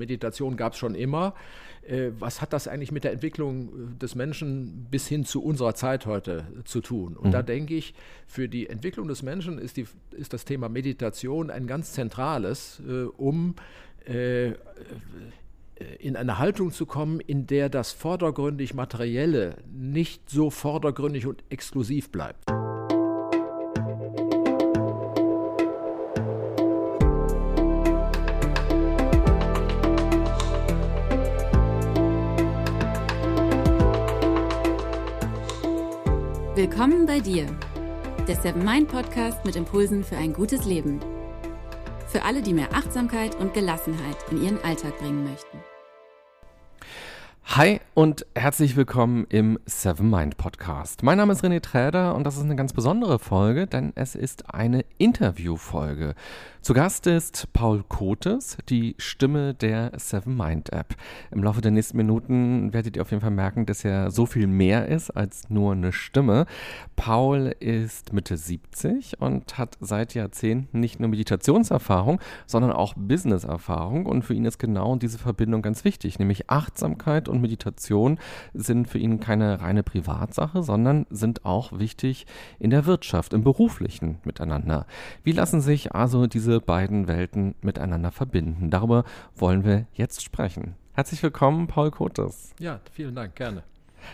Meditation gab es schon immer. Äh, was hat das eigentlich mit der Entwicklung des Menschen bis hin zu unserer Zeit heute zu tun? Und mhm. da denke ich, für die Entwicklung des Menschen ist, die, ist das Thema Meditation ein ganz zentrales, äh, um äh, in eine Haltung zu kommen, in der das vordergründig Materielle nicht so vordergründig und exklusiv bleibt. Willkommen bei dir, der Seven Mind Podcast mit Impulsen für ein gutes Leben. Für alle, die mehr Achtsamkeit und Gelassenheit in ihren Alltag bringen möchten. Hi und herzlich willkommen im Seven Mind Podcast. Mein Name ist René Träder und das ist eine ganz besondere Folge, denn es ist eine Interviewfolge. Zu Gast ist Paul Kotes, die Stimme der Seven Mind App. Im Laufe der nächsten Minuten werdet ihr auf jeden Fall merken, dass er so viel mehr ist als nur eine Stimme. Paul ist Mitte 70 und hat seit Jahrzehnten nicht nur Meditationserfahrung, sondern auch Businesserfahrung und für ihn ist genau diese Verbindung ganz wichtig, nämlich Achtsamkeit und Meditation sind für ihn keine reine Privatsache, sondern sind auch wichtig in der Wirtschaft, im beruflichen miteinander. Wie lassen sich also diese diese beiden Welten miteinander verbinden. Darüber wollen wir jetzt sprechen. Herzlich willkommen, Paul Kotes. Ja, vielen Dank, gerne.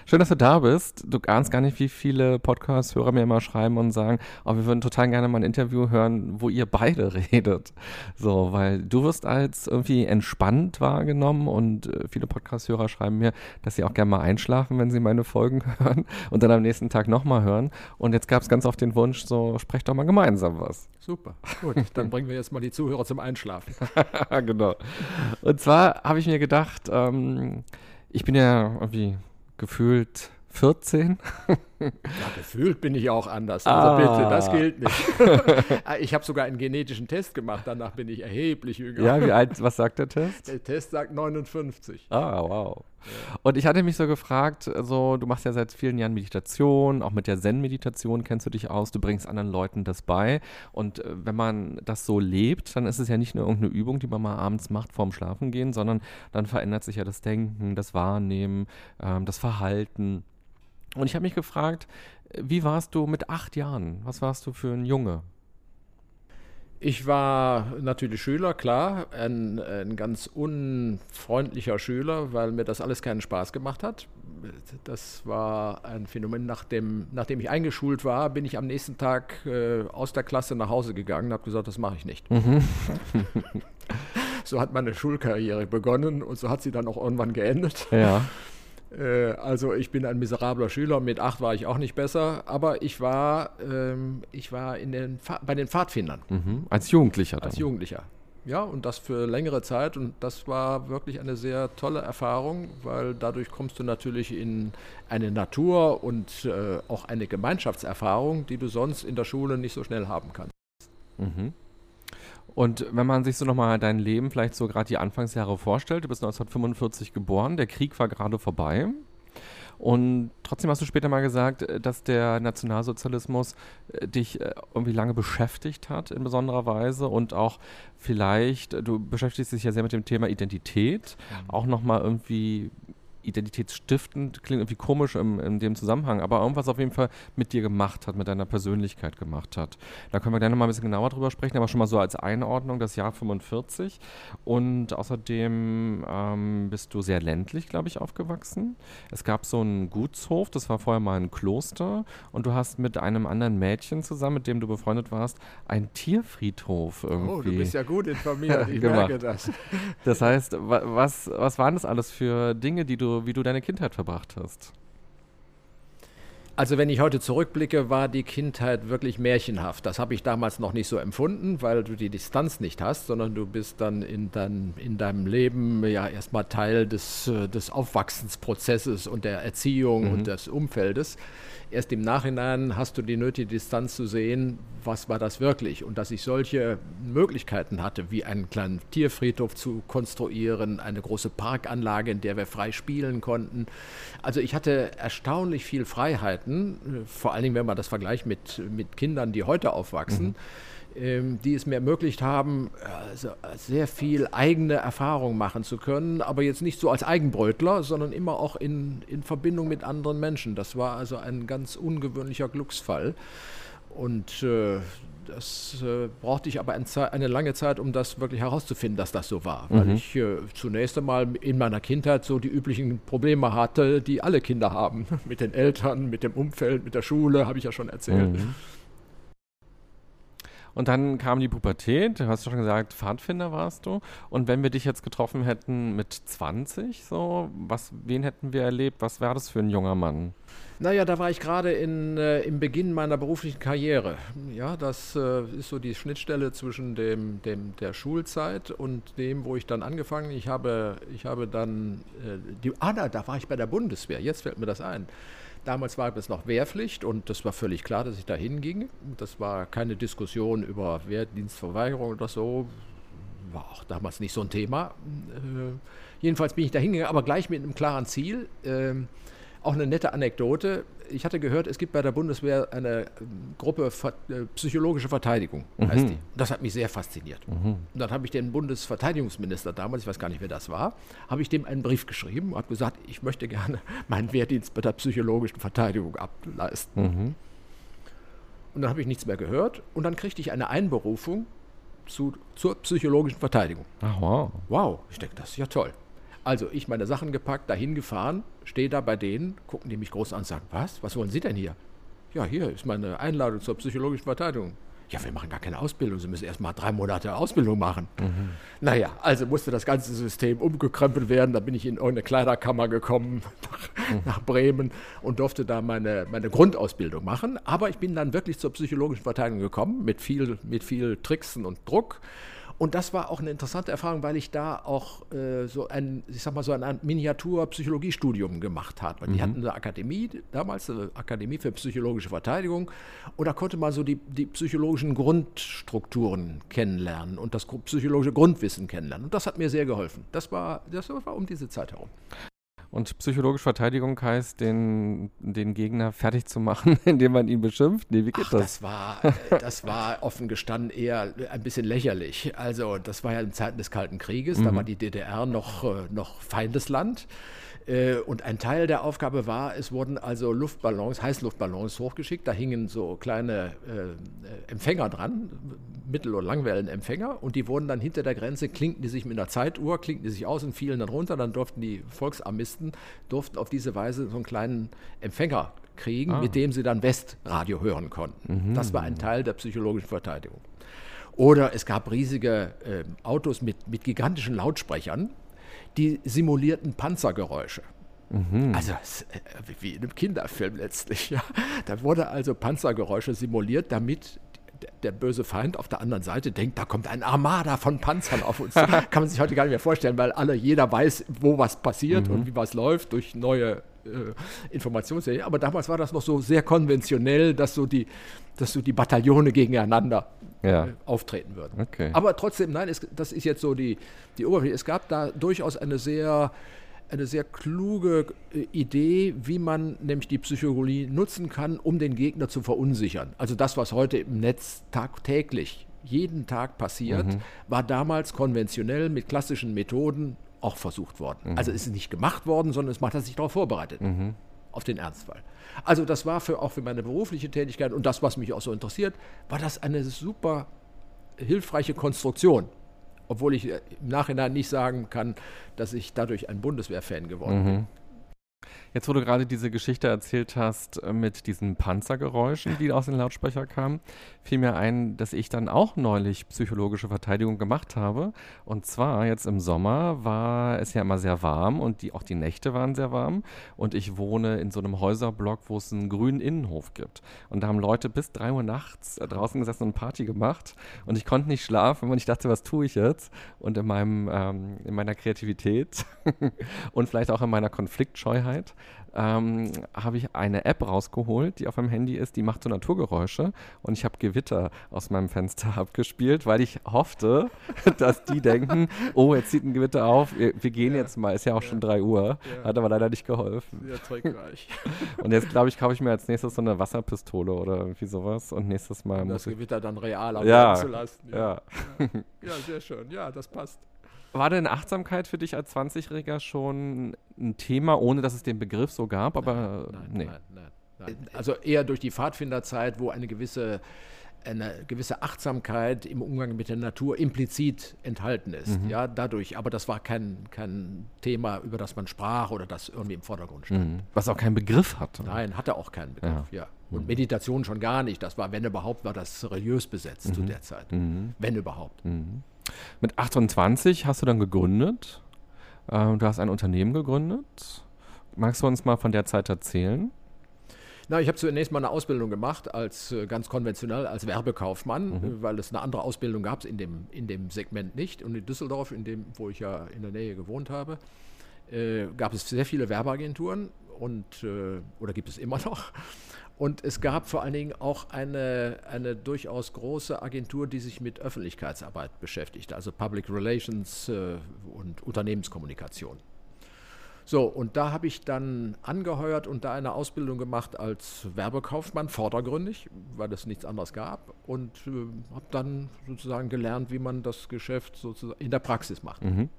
Schön, dass du da bist. Du ahnst gar nicht, wie viele Podcast-Hörer mir immer schreiben und sagen, oh, wir würden total gerne mal ein Interview hören, wo ihr beide redet. So, weil du wirst als irgendwie entspannt wahrgenommen und äh, viele Podcast-Hörer schreiben mir, dass sie auch gerne mal einschlafen, wenn sie meine Folgen hören und dann am nächsten Tag nochmal hören. Und jetzt gab es ganz oft den Wunsch, so, sprecht doch mal gemeinsam was. Super, gut. Dann bringen wir jetzt mal die Zuhörer zum Einschlafen. genau. Und zwar habe ich mir gedacht, ähm, ich bin ja irgendwie gefühlt 14. Ja, gefühlt bin ich auch anders. Also ah. bitte, das gilt nicht. Ich habe sogar einen genetischen Test gemacht, danach bin ich erheblich jünger. Ja, wie alt, was sagt der Test? Der Test sagt 59. Ah, wow. Ja. Und ich hatte mich so gefragt, also du machst ja seit vielen Jahren Meditation, auch mit der Zen-Meditation kennst du dich aus, du bringst anderen Leuten das bei. Und äh, wenn man das so lebt, dann ist es ja nicht nur irgendeine Übung, die man mal abends macht vorm Schlafengehen, sondern dann verändert sich ja das Denken, das Wahrnehmen, ähm, das Verhalten. Und ich habe mich gefragt, wie warst du mit acht Jahren? Was warst du für ein Junge? Ich war natürlich Schüler, klar, ein, ein, ganz unfreundlicher Schüler, weil mir das alles keinen Spaß gemacht hat. Das war ein Phänomen, nachdem, nachdem ich eingeschult war, bin ich am nächsten Tag äh, aus der Klasse nach Hause gegangen und habe gesagt, das mache ich nicht. Mhm. so hat meine Schulkarriere begonnen und so hat sie dann auch irgendwann geendet. Ja. Äh, also ich bin ein miserabler Schüler, mit acht war ich auch nicht besser, aber ich war, ähm, ich war in den bei den Pfadfindern. Mhm. Als Jugendlicher dann? Als Jugendlicher. Ja, und das für längere Zeit. Und das war wirklich eine sehr tolle Erfahrung, weil dadurch kommst du natürlich in eine Natur und äh, auch eine Gemeinschaftserfahrung, die du sonst in der Schule nicht so schnell haben kannst. Mhm. Und wenn man sich so nochmal dein Leben vielleicht so gerade die Anfangsjahre vorstellt, du bist 1945 geboren, der Krieg war gerade vorbei. Und trotzdem hast du später mal gesagt, äh, dass der Nationalsozialismus äh, dich äh, irgendwie lange beschäftigt hat in besonderer Weise und auch vielleicht, du beschäftigst dich ja sehr mit dem Thema Identität, mhm. auch nochmal irgendwie identitätsstiftend, klingt irgendwie komisch im, in dem Zusammenhang, aber irgendwas auf jeden Fall mit dir gemacht hat, mit deiner Persönlichkeit gemacht hat. Da können wir gleich nochmal ein bisschen genauer drüber sprechen, aber schon mal so als Einordnung das Jahr 45. Und außerdem ähm, bist du sehr ländlich, glaube ich, aufgewachsen. Es gab so einen Gutshof, das war vorher mal ein Kloster und du hast mit einem anderen Mädchen zusammen, mit dem du befreundet warst, einen Tierfriedhof irgendwie. Oh, du bist ja gut informiert, ich merke das. Das heißt, was, was waren das alles für Dinge, die du wie du deine Kindheit verbracht hast. Also wenn ich heute zurückblicke, war die Kindheit wirklich märchenhaft. Das habe ich damals noch nicht so empfunden, weil du die Distanz nicht hast, sondern du bist dann in, dein, in deinem Leben ja erstmal Teil des, äh, des Aufwachsensprozesses und der Erziehung mhm. und des Umfeldes erst im Nachhinein hast du die nötige Distanz zu sehen, was war das wirklich. Und dass ich solche Möglichkeiten hatte, wie einen kleinen Tierfriedhof zu konstruieren, eine große Parkanlage, in der wir frei spielen konnten. Also ich hatte erstaunlich viel Freiheiten, vor allen Dingen, wenn man das vergleicht mit, mit Kindern, die heute aufwachsen. Mhm die es mir ermöglicht haben, also sehr viel eigene Erfahrung machen zu können, aber jetzt nicht so als Eigenbrötler, sondern immer auch in, in Verbindung mit anderen Menschen. Das war also ein ganz ungewöhnlicher Glücksfall. Und äh, das äh, brauchte ich aber ein eine lange Zeit, um das wirklich herauszufinden, dass das so war. Mhm. Weil ich äh, zunächst einmal in meiner Kindheit so die üblichen Probleme hatte, die alle Kinder haben. mit den Eltern, mit dem Umfeld, mit der Schule, habe ich ja schon erzählt. Mhm. Und dann kam die Pubertät, du hast schon gesagt, Pfadfinder warst du. Und wenn wir dich jetzt getroffen hätten mit 20, so, was, wen hätten wir erlebt? Was wäre das für ein junger Mann? Naja, da war ich gerade äh, im Beginn meiner beruflichen Karriere. Ja, das äh, ist so die Schnittstelle zwischen dem, dem, der Schulzeit und dem, wo ich dann angefangen Ich habe, ich habe dann, äh, die, ah, da, da war ich bei der Bundeswehr, jetzt fällt mir das ein. Damals war es noch Wehrpflicht und das war völlig klar, dass ich da hinging. Das war keine Diskussion über Wehrdienstverweigerung oder so. War auch damals nicht so ein Thema. Äh, jedenfalls bin ich da hingegangen, aber gleich mit einem klaren Ziel. Äh, auch eine nette Anekdote. Ich hatte gehört, es gibt bei der Bundeswehr eine ähm, Gruppe äh, psychologische Verteidigung, mhm. heißt die. Das hat mich sehr fasziniert. Mhm. Und dann habe ich den Bundesverteidigungsminister damals, ich weiß gar nicht, wer das war, habe ich dem einen Brief geschrieben und habe gesagt, ich möchte gerne meinen Wehrdienst bei der psychologischen Verteidigung ableisten. Mhm. Und dann habe ich nichts mehr gehört und dann kriegte ich eine Einberufung zu, zur psychologischen Verteidigung. Ach, wow. Wow, ich denke, das ist ja toll. Also ich meine Sachen gepackt, dahin gefahren, stehe da bei denen, gucken die mich groß an und sagen, was, was wollen Sie denn hier? Ja, hier ist meine Einladung zur psychologischen Verteidigung. Ja, wir machen gar keine Ausbildung, Sie müssen erst mal drei Monate Ausbildung machen. Mhm. Naja, also musste das ganze System umgekrempelt werden. Da bin ich in irgendeine Kleiderkammer gekommen nach, mhm. nach Bremen und durfte da meine, meine Grundausbildung machen. Aber ich bin dann wirklich zur psychologischen Verteidigung gekommen, mit viel, mit viel Tricksen und Druck. Und das war auch eine interessante Erfahrung, weil ich da auch äh, so ein, ich sag mal, so ein Miniatur-Psychologiestudium gemacht habe. Die mhm. hatten eine Akademie, damals eine Akademie für psychologische Verteidigung. Und da konnte man so die, die psychologischen Grundstrukturen kennenlernen und das psychologische Grundwissen kennenlernen. Und das hat mir sehr geholfen. Das war, das war um diese Zeit herum. Und psychologische Verteidigung heißt, den, den Gegner fertig zu machen, indem man ihn beschimpft? Nee, wie geht Ach, das? Das war, äh, das war offen gestanden eher ein bisschen lächerlich. Also, das war ja in Zeiten des Kalten Krieges, mhm. da war die DDR noch, äh, noch Feindesland. Äh, und ein Teil der Aufgabe war, es wurden also Luftballons, Heißluftballons hochgeschickt. Da hingen so kleine äh, Empfänger dran, Mittel- oder Langwellenempfänger. Und die wurden dann hinter der Grenze, klinkten die sich mit einer Zeituhr, klinkten die sich aus und fielen dann runter. Dann durften die Volksarmisten, durften auf diese Weise so einen kleinen Empfänger kriegen, ah. mit dem sie dann Westradio hören konnten. Mhm. Das war ein Teil der psychologischen Verteidigung. Oder es gab riesige äh, Autos mit, mit gigantischen Lautsprechern, die simulierten Panzergeräusche. Mhm. Also äh, wie in einem Kinderfilm letztlich. Ja. Da wurde also Panzergeräusche simuliert, damit der böse Feind auf der anderen Seite denkt, da kommt ein Armada von Panzern auf uns. Kann man sich heute gar nicht mehr vorstellen, weil alle, jeder weiß, wo was passiert mhm. und wie was läuft durch neue äh, Informationsserien. Aber damals war das noch so sehr konventionell, dass so die, dass so die Bataillone gegeneinander ja. äh, auftreten würden. Okay. Aber trotzdem, nein, es, das ist jetzt so die, die Oberfläche. Es gab da durchaus eine sehr eine sehr kluge äh, Idee, wie man nämlich die Psychologie nutzen kann, um den Gegner zu verunsichern. Also das, was heute im Netz tagtäglich jeden Tag passiert, mhm. war damals konventionell mit klassischen Methoden auch versucht worden. Mhm. Also es ist nicht gemacht worden, sondern es hat sich darauf vorbereitet, mhm. Auf den Ernstfall. Also das war für, auch für meine berufliche Tätigkeit und das, was mich auch so interessiert, war das eine super hilfreiche Konstruktion. Obwohl ich äh, im Nachhinein nicht sagen kann, dass ich dadurch ein Bundeswehrfan geworden mhm. Jetzt, wo du gerade diese Geschichte erzählt hast äh, mit diesen Panzergeräuschen, die aus den Lautsprecher kamen, fiel mir ein, dass ich dann auch neulich psychologische Verteidigung gemacht habe. Und zwar jetzt im Sommer war es ja immer sehr warm und die, auch die Nächte waren sehr warm. Und ich wohne in so einem Häuserblock, wo es einen grünen Innenhof gibt. Und da haben Leute bis drei Uhr nachts draußen gesessen und Party gemacht. Und ich konnte nicht schlafen und ich dachte, was tue ich jetzt? Und in, meinem, ähm, in meiner Kreativität und vielleicht auch in meiner Konfliktscheuheit ähm, habe ich eine App rausgeholt, die auf meinem Handy ist, die macht so Naturgeräusche und ich habe Gewitter aus meinem Fenster abgespielt, weil ich hoffte, dass die denken, oh, jetzt zieht ein Gewitter auf, wir, wir gehen ja. jetzt mal, ist ja auch ja. schon 3 Uhr, ja. hat aber leider nicht geholfen. Sehr trickreich. und jetzt glaube ich, kaufe ich mir als nächstes so eine Wasserpistole oder irgendwie sowas und nächstes Mal um muss das Gewitter dann real am ja, zu lassen. Ja. ja, sehr schön, ja, das passt. War denn Achtsamkeit für dich als 20-Jähriger schon ein Thema, ohne dass es den Begriff so gab? Aber nein, nee. nein, nein, nein, Also eher durch die Pfadfinderzeit, wo eine gewisse eine gewisse Achtsamkeit im Umgang mit der Natur implizit enthalten ist. Mhm. Ja, dadurch. Aber das war kein, kein Thema, über das man sprach oder das irgendwie im Vordergrund stand. Mhm. Was auch keinen Begriff hatte. Nein, hatte auch keinen Begriff, ja. ja. Und mhm. Meditation schon gar nicht. Das war, wenn überhaupt, war das religiös besetzt zu mhm. der Zeit. Mhm. Wenn überhaupt. Mit 28 hast du dann gegründet. Äh, du hast ein Unternehmen gegründet. Magst du uns mal von der Zeit erzählen? Na, ich habe zunächst mal eine Ausbildung gemacht als äh, ganz konventionell als Werbekaufmann, mhm. Äh, weil es eine andere Ausbildung gab in dem, in dem Segment nicht. Und in Düsseldorf, in dem, wo ich ja in der Nähe gewohnt habe, äh, gab es sehr viele Werbeagenturen und äh, oder gibt es immer noch. Und es gab vor allen Dingen auch eine, eine durchaus große Agentur, die sich mit Öffentlichkeitsarbeit beschäftigt, also Public Relations äh, und Unternehmenskommunikation. So, und da habe ich dann angeheuert und da eine Ausbildung gemacht als Werbekaufmann, vordergründig, weil es nichts anderes gab. Und äh, habe dann sozusagen gelernt, wie man das Geschäft sozusagen in der Praxis macht. Mhm.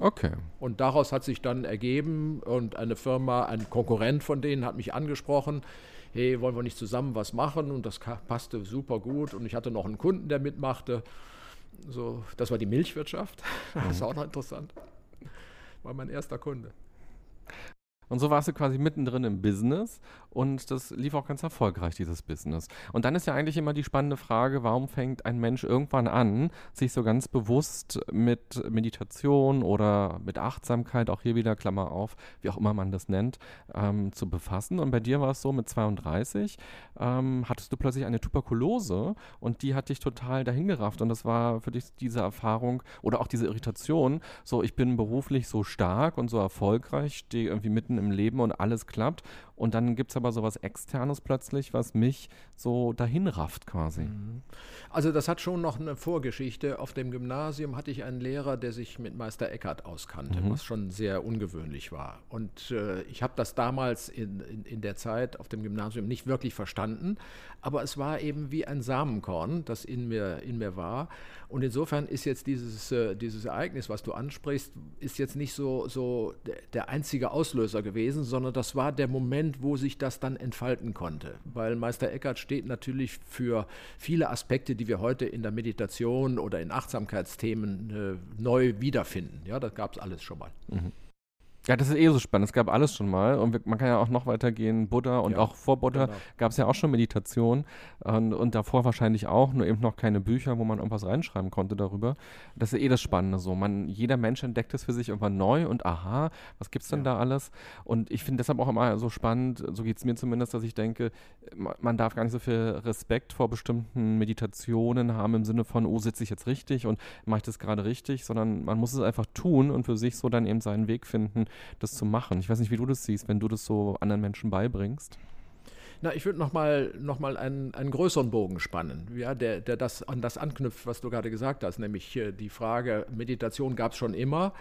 Okay. Und daraus hat sich dann ergeben und eine Firma, ein Konkurrent von denen hat mich angesprochen, hey, wollen wir nicht zusammen was machen? Und das passte super gut. Und ich hatte noch einen Kunden, der mitmachte. So, das war die Milchwirtschaft. Das ist mhm. auch noch interessant. War mein erster Kunde. Und so warst du quasi mittendrin im Business und das lief auch ganz erfolgreich, dieses Business. Und dann ist ja eigentlich immer die spannende Frage, warum fängt ein Mensch irgendwann an, sich so ganz bewusst mit Meditation oder mit Achtsamkeit, auch hier wieder Klammer auf, wie auch immer man das nennt, ähm, zu befassen. Und bei dir war es so, mit 32 ähm, hattest du plötzlich eine Tuberkulose und die hat dich total dahingerafft. Und das war für dich diese Erfahrung oder auch diese Irritation, so ich bin beruflich so stark und so erfolgreich, stehe irgendwie mitten im Leben und alles klappt. Und dann gibt es aber sowas Externes plötzlich, was mich so dahin rafft quasi. Mhm. Also das hat schon noch eine Vorgeschichte. Auf dem Gymnasium hatte ich einen Lehrer, der sich mit Meister Eckhart auskannte, mhm. was schon sehr ungewöhnlich war. Und äh, ich habe das damals in, in, in, der Zeit auf dem Gymnasium nicht wirklich verstanden, aber es war eben wie ein Samenkorn, das in mir, in mir war. Und insofern ist jetzt dieses, äh, dieses Ereignis, was du ansprichst, ist jetzt nicht so, so der, der einzige Auslöser gewesen, sondern das war der Moment, wo sich das dann entfalten konnte. Weil Meister Eckhart steht natürlich für viele Aspekte, die wir heute in der Meditation oder in Achtsamkeitsthemen äh, neu wiederfinden. Ja, das gab es alles schon mal. Mhm. Ja, das ist eh so spannend. Es gab alles schon mal. Und man kann ja auch noch weitergehen. Buddha und ja, auch vor Buddha genau. gab es ja auch schon Meditation. Und, und, davor wahrscheinlich auch, nur eben noch keine Bücher, wo man irgendwas reinschreiben konnte darüber. Das ist eh das Spannende so. Man, jeder Mensch entdeckt es für sich irgendwann neu und aha, was gibt's denn ja. da alles? Und ich finde deshalb auch immer so spannend, so geht es mir zumindest, dass ich denke, man darf gar nicht so viel Respekt vor bestimmten Meditationen haben im Sinne von, oh, sitze ich jetzt richtig und mache ich das gerade richtig, sondern man muss es einfach tun und für sich so dann eben seinen Weg finden das zu machen. Ich weiß nicht, wie du das siehst, wenn du das so anderen Menschen beibringst. Na, ich würde nochmal noch mal einen, einen größeren Bogen spannen, ja, der, der das an das anknüpft, was du gerade gesagt hast, nämlich äh, die Frage, Meditation gab es schon immer.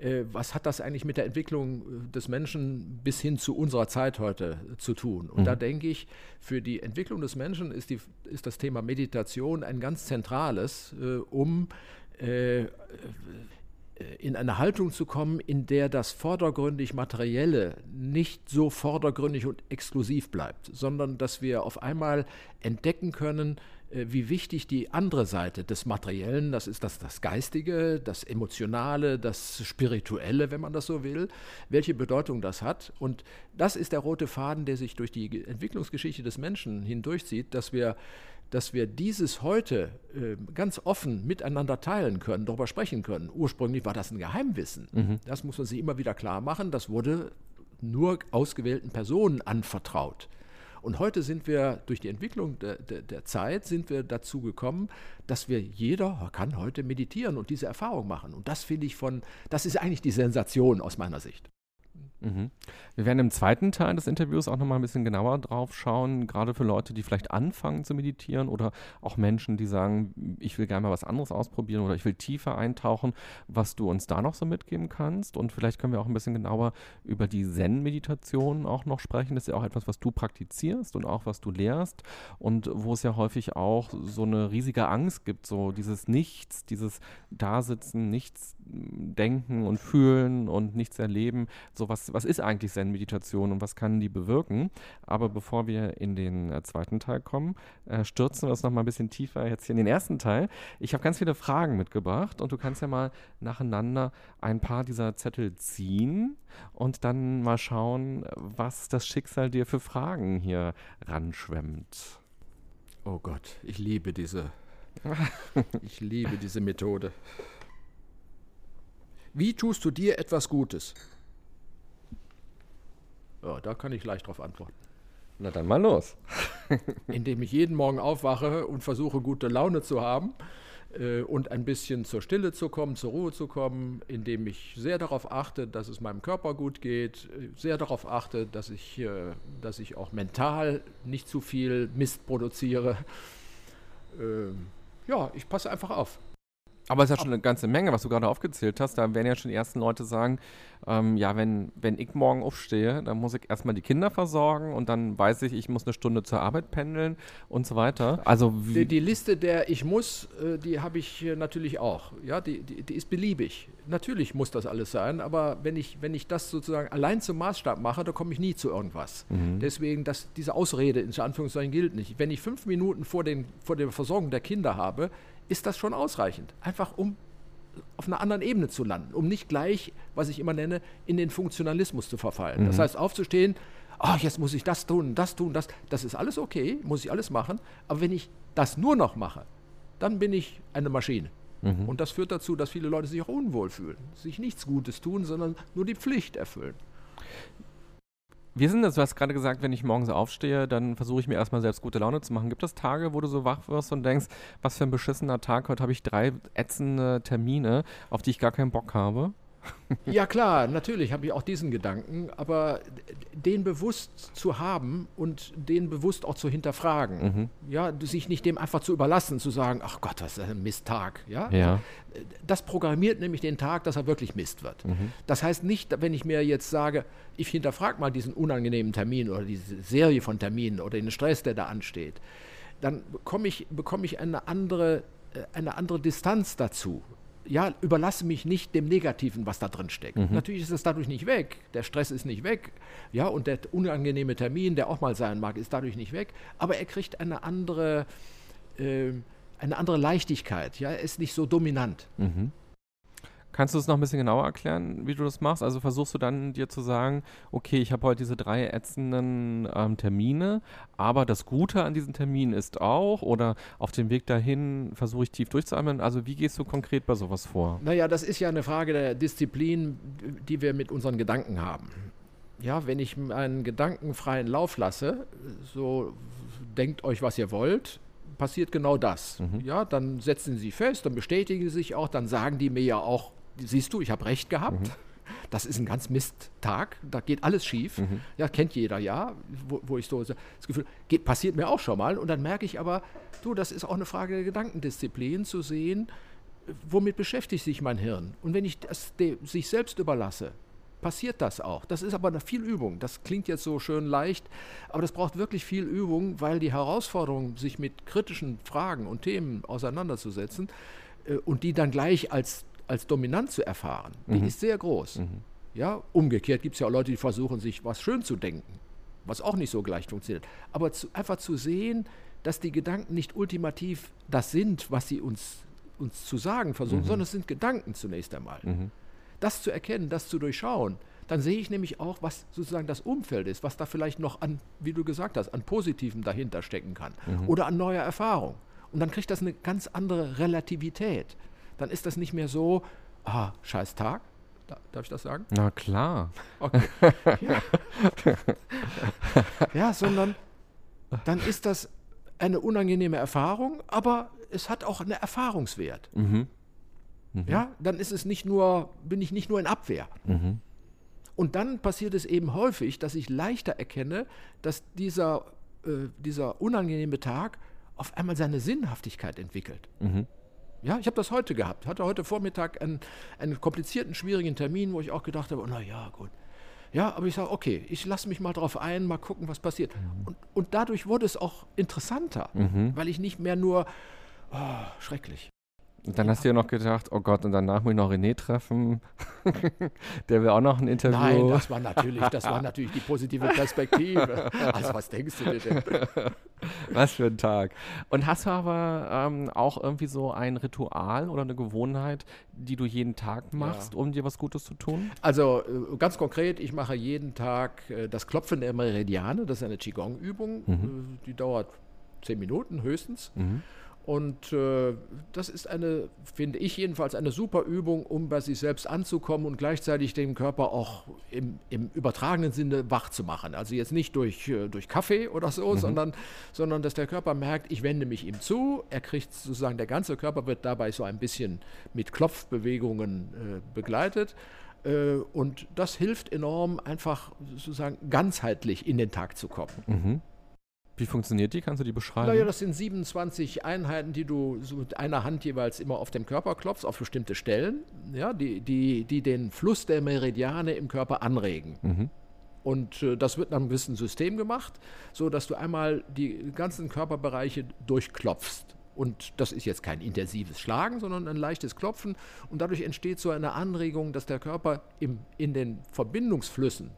Äh, was hat das eigentlich mit der Entwicklung äh, des Menschen bis hin zu unserer Zeit heute zu tun? Und mhm. da denke ich, für die Entwicklung des Menschen ist, die, ist das Thema Meditation ein ganz zentrales, äh, um äh, äh, in eine Haltung zu kommen, in der das vordergründig Materielle nicht so vordergründig und exklusiv bleibt, sondern dass wir auf einmal entdecken können, äh, wie wichtig die andere Seite des Materiellen, das ist das, das Geistige, das Emotionale, das Spirituelle, wenn man das so will, welche Bedeutung das hat. Und das ist der rote Faden, der sich durch die Entwicklungsgeschichte des Menschen hindurchzieht, dass wir dass wir dieses heute äh, ganz offen miteinander teilen können, darüber sprechen können. Ursprünglich war das ein Geheimwissen. Mhm. Das muss man sich immer wieder klar machen. Das wurde nur ausgewählten Personen anvertraut. Und heute sind wir durch die Entwicklung der, der, der, Zeit sind wir dazu gekommen, dass wir jeder kann heute meditieren und diese Erfahrung machen. Und das finde ich von, das ist eigentlich die Sensation aus meiner Sicht. Mhm. Wir werden im zweiten Teil des Interviews auch nochmal ein bisschen genauer drauf schauen, gerade für Leute, die vielleicht anfangen zu meditieren oder auch Menschen, die sagen, ich will gerne mal was anderes ausprobieren oder ich will tiefer eintauchen, was du uns da noch so mitgeben kannst. Und vielleicht können wir auch ein bisschen genauer über die Zen-Meditation auch noch sprechen. Das ist ja auch etwas, was du praktizierst und auch was du lehrst und wo es ja häufig auch so eine riesige Angst gibt, so dieses Nichts, dieses Dasitzen, nichts denken und fühlen und nichts erleben, sowas was, ist eigentlich Zen-Meditation und was kann die bewirken. Aber bevor wir in den äh, zweiten Teil kommen, äh, stürzen wir uns noch mal ein bisschen tiefer jetzt hier in den ersten Teil. Ich habe ganz viele Fragen mitgebracht und du kannst ja mal nacheinander ein paar dieser Zettel ziehen und dann mal schauen, was das Schicksal dir für Fragen hier ranschwemmt. Oh Gott, ich liebe diese, ich liebe diese Methode. Wie tust du dir etwas Gutes? Ja, da kann ich leicht drauf antworten. Na dann mal los. Indem ich jeden Morgen aufwache und versuche, gute Laune zu haben äh, und ein bisschen zur Stille zu kommen, zur Ruhe zu kommen, indem ich sehr darauf achte, dass es meinem Körper gut geht, äh, sehr darauf achte, dass ich, äh, dass ich auch mental nicht zu viel Mist produziere. Ähm, ja, ich passe einfach auf. Aber es ist ja schon eine ganze Menge, was du gerade aufgezählt hast. Da werden ja schon die ersten Leute sagen, ähm, ja, wenn, wenn ich morgen aufstehe, dann muss ich erstmal die Kinder versorgen und dann weiß ich, ich muss eine Stunde zur Arbeit pendeln und so weiter. Also die, die Liste der Ich muss, äh, die habe ich natürlich auch. Ja, die, die, die, ist beliebig. Natürlich muss das alles sein, aber wenn ich, wenn ich das sozusagen allein zum Maßstab mache, da komme ich nie zu irgendwas. Mhm. Deswegen, dass diese Ausrede in Anführungszeichen gilt nicht. Wenn ich fünf Minuten vor, den, vor der Versorgung der Kinder habe, ist das schon ausreichend. Einfach um auf einer anderen Ebene zu landen, um nicht gleich, was ich immer nenne, in den Funktionalismus zu verfallen. Mhm. Das heißt, aufzustehen, oh, jetzt muss ich das tun, das tun, das, das ist alles okay, muss ich alles machen. Aber wenn ich das nur noch mache, dann bin ich eine Maschine. Mhm. Und das führt dazu, dass viele Leute sich auch unwohl fühlen, sich nichts Gutes tun, sondern nur die Pflicht erfüllen. Wie sind das? Du hast gerade gesagt, wenn ich morgens aufstehe, dann versuche ich mir erstmal selbst gute Laune zu machen. Gibt es Tage, wo du so wach wirst und denkst, was für ein beschissener Tag, heute habe ich drei ätzende Termine, auf die ich gar keinen Bock habe? Ja klar, natürlich habe ich auch diesen Gedanken, aber den bewusst zu haben und den bewusst auch zu hinterfragen, mhm. ja, sich nicht dem einfach zu überlassen, zu sagen, ach Gott, was ist ein Misttag, ja? ja. Das programmiert nämlich den Tag, dass er wirklich Mist wird. Mhm. Das heißt nicht, wenn ich mir jetzt sage, ich hinterfrage mal diesen unangenehmen Termin oder diese Serie von Terminen oder den Stress, der da ansteht, dann bekomme ich, bekomme ich eine andere, äh, eine andere Distanz dazu ja, überlasse mich nicht dem Negativen, was da drin steckt. Mhm. Natürlich ist es dadurch nicht weg. Der Stress ist nicht weg. Ja, und der unangenehme Termin, der auch mal sein mag, ist dadurch nicht weg. Aber er kriegt eine andere, äh, eine andere Leichtigkeit. Ja, er ist nicht so dominant. Mhm. Kannst du es noch ein bisschen genauer erklären, wie du das machst? Also versuchst du dann dir zu sagen, okay, ich habe heute diese drei ätzenden ähm, Termine, aber das Gute an diesen Terminen ist auch, oder auf dem Weg dahin versuche ich tief durchzuatmen. Also wie gehst du konkret bei sowas vor? Naja, das ist ja eine Frage der Disziplin, die wir mit unseren Gedanken haben. Ja, wenn ich einen gedankenfreien Lauf lasse, so denkt euch, was ihr wollt, passiert genau das. Mhm. Ja, dann setzen sie fest, dann bestätigen sie sich auch, dann sagen die mir ja auch, siehst du, ich habe recht gehabt. Mhm. Das ist ein ganz Misttag, da geht alles schief. Mhm. Ja, kennt jeder ja, wo, wo, ich so das Gefühl, geht, passiert mir auch schon mal. Und dann merke ich aber, du, das ist auch eine Frage der Gedankendisziplin, zu sehen, womit beschäftigt sich mein Hirn. Und wenn ich das de, sich selbst überlasse, passiert das auch. Das ist aber eine viel Übung. Das klingt jetzt so schön leicht, aber das braucht wirklich viel Übung, weil die Herausforderung, sich mit kritischen Fragen und Themen auseinanderzusetzen äh, und die dann gleich als als dominant zu erfahren, die mhm. ist sehr groß. Mhm. Ja, umgekehrt gibt es ja auch Leute, die versuchen, sich was schön zu denken, was auch nicht so gleich funktioniert. Aber zu, einfach zu sehen, dass die Gedanken nicht ultimativ das sind, was sie uns, uns zu sagen versuchen, mhm. sondern es sind Gedanken zunächst einmal. Mhm. Das zu erkennen, das zu durchschauen, dann sehe ich nämlich auch, was sozusagen das Umfeld ist, was da vielleicht noch an, wie du gesagt hast, an Positiven dahinter stecken kann mhm. oder an neuer Erfahrung. Und dann kriegt das eine ganz andere Relativität dann ist das nicht mehr so, ah, scheiß Tag. Darf ich das sagen? Na klar. Okay. Ja. ja, sondern dann ist das eine unangenehme Erfahrung, aber es hat auch einen Erfahrungswert. Mhm. Mhm. Ja, dann ist es nicht nur, bin ich nicht nur in Abwehr. Mhm. Und dann passiert es eben häufig, dass ich leichter erkenne, dass dieser, äh, dieser unangenehme Tag auf einmal seine Sinnhaftigkeit entwickelt. Mhm. Ja, ich habe das heute gehabt. Hatte heute Vormittag einen, einen komplizierten, schwierigen Termin, wo ich auch gedacht habe, na ja, gut. Ja, aber ich sage, okay, ich lasse mich mal drauf ein, mal gucken, was passiert. Mhm. Und, und dadurch wurde es auch interessanter, Mhm. weil ich nicht mehr nur, oh, schrecklich. Und dann hast du ja noch gedacht, oh Gott, und danach muss ich noch René treffen. Der will auch noch ein Interview. Nein, das war natürlich, das war natürlich die positive Perspektive. Also was denkst du dir denn? Was für ein Tag. Und hast du aber ähm, auch irgendwie so ein Ritual oder eine Gewohnheit, die du jeden Tag machst, um dir was Gutes zu tun? Also äh, ganz konkret, ich mache jeden Tag äh, das Klopfen der Meridiane. Das ist eine Qigong-Übung. Äh, Die dauert zehn Minuten höchstens. Mhm. Und äh, das ist eine, finde ich jedenfalls, eine super Übung, um bei sich selbst anzukommen und gleichzeitig den Körper auch im, im übertragenen Sinne wach zu machen. Also jetzt nicht durch, äh, durch Kaffee oder so, sondern, sondern dass der Körper merkt, ich wende mich ihm zu. Er kriegt sozusagen, der ganze Körper wird dabei so ein bisschen mit Klopfbewegungen äh, begleitet. Äh, Und das hilft enorm, einfach sozusagen ganzheitlich in den Tag zu kommen. Mhm. Wie funktioniert die? Kannst du die beschreiben? Naja, das sind 27 Einheiten, die du so mit einer Hand jeweils immer auf dem Körper klopfst, auf bestimmte Stellen, ja, die, die, die den Fluss der Meridiane im Körper anregen. Mhm. Und äh, das wird nach einem gewissen System gemacht, so dass du einmal die ganzen Körperbereiche durchklopfst. Und das ist jetzt kein intensives Schlagen, sondern ein leichtes Klopfen. Und dadurch entsteht so eine Anregung, dass der Körper im, in den Verbindungsflüssen,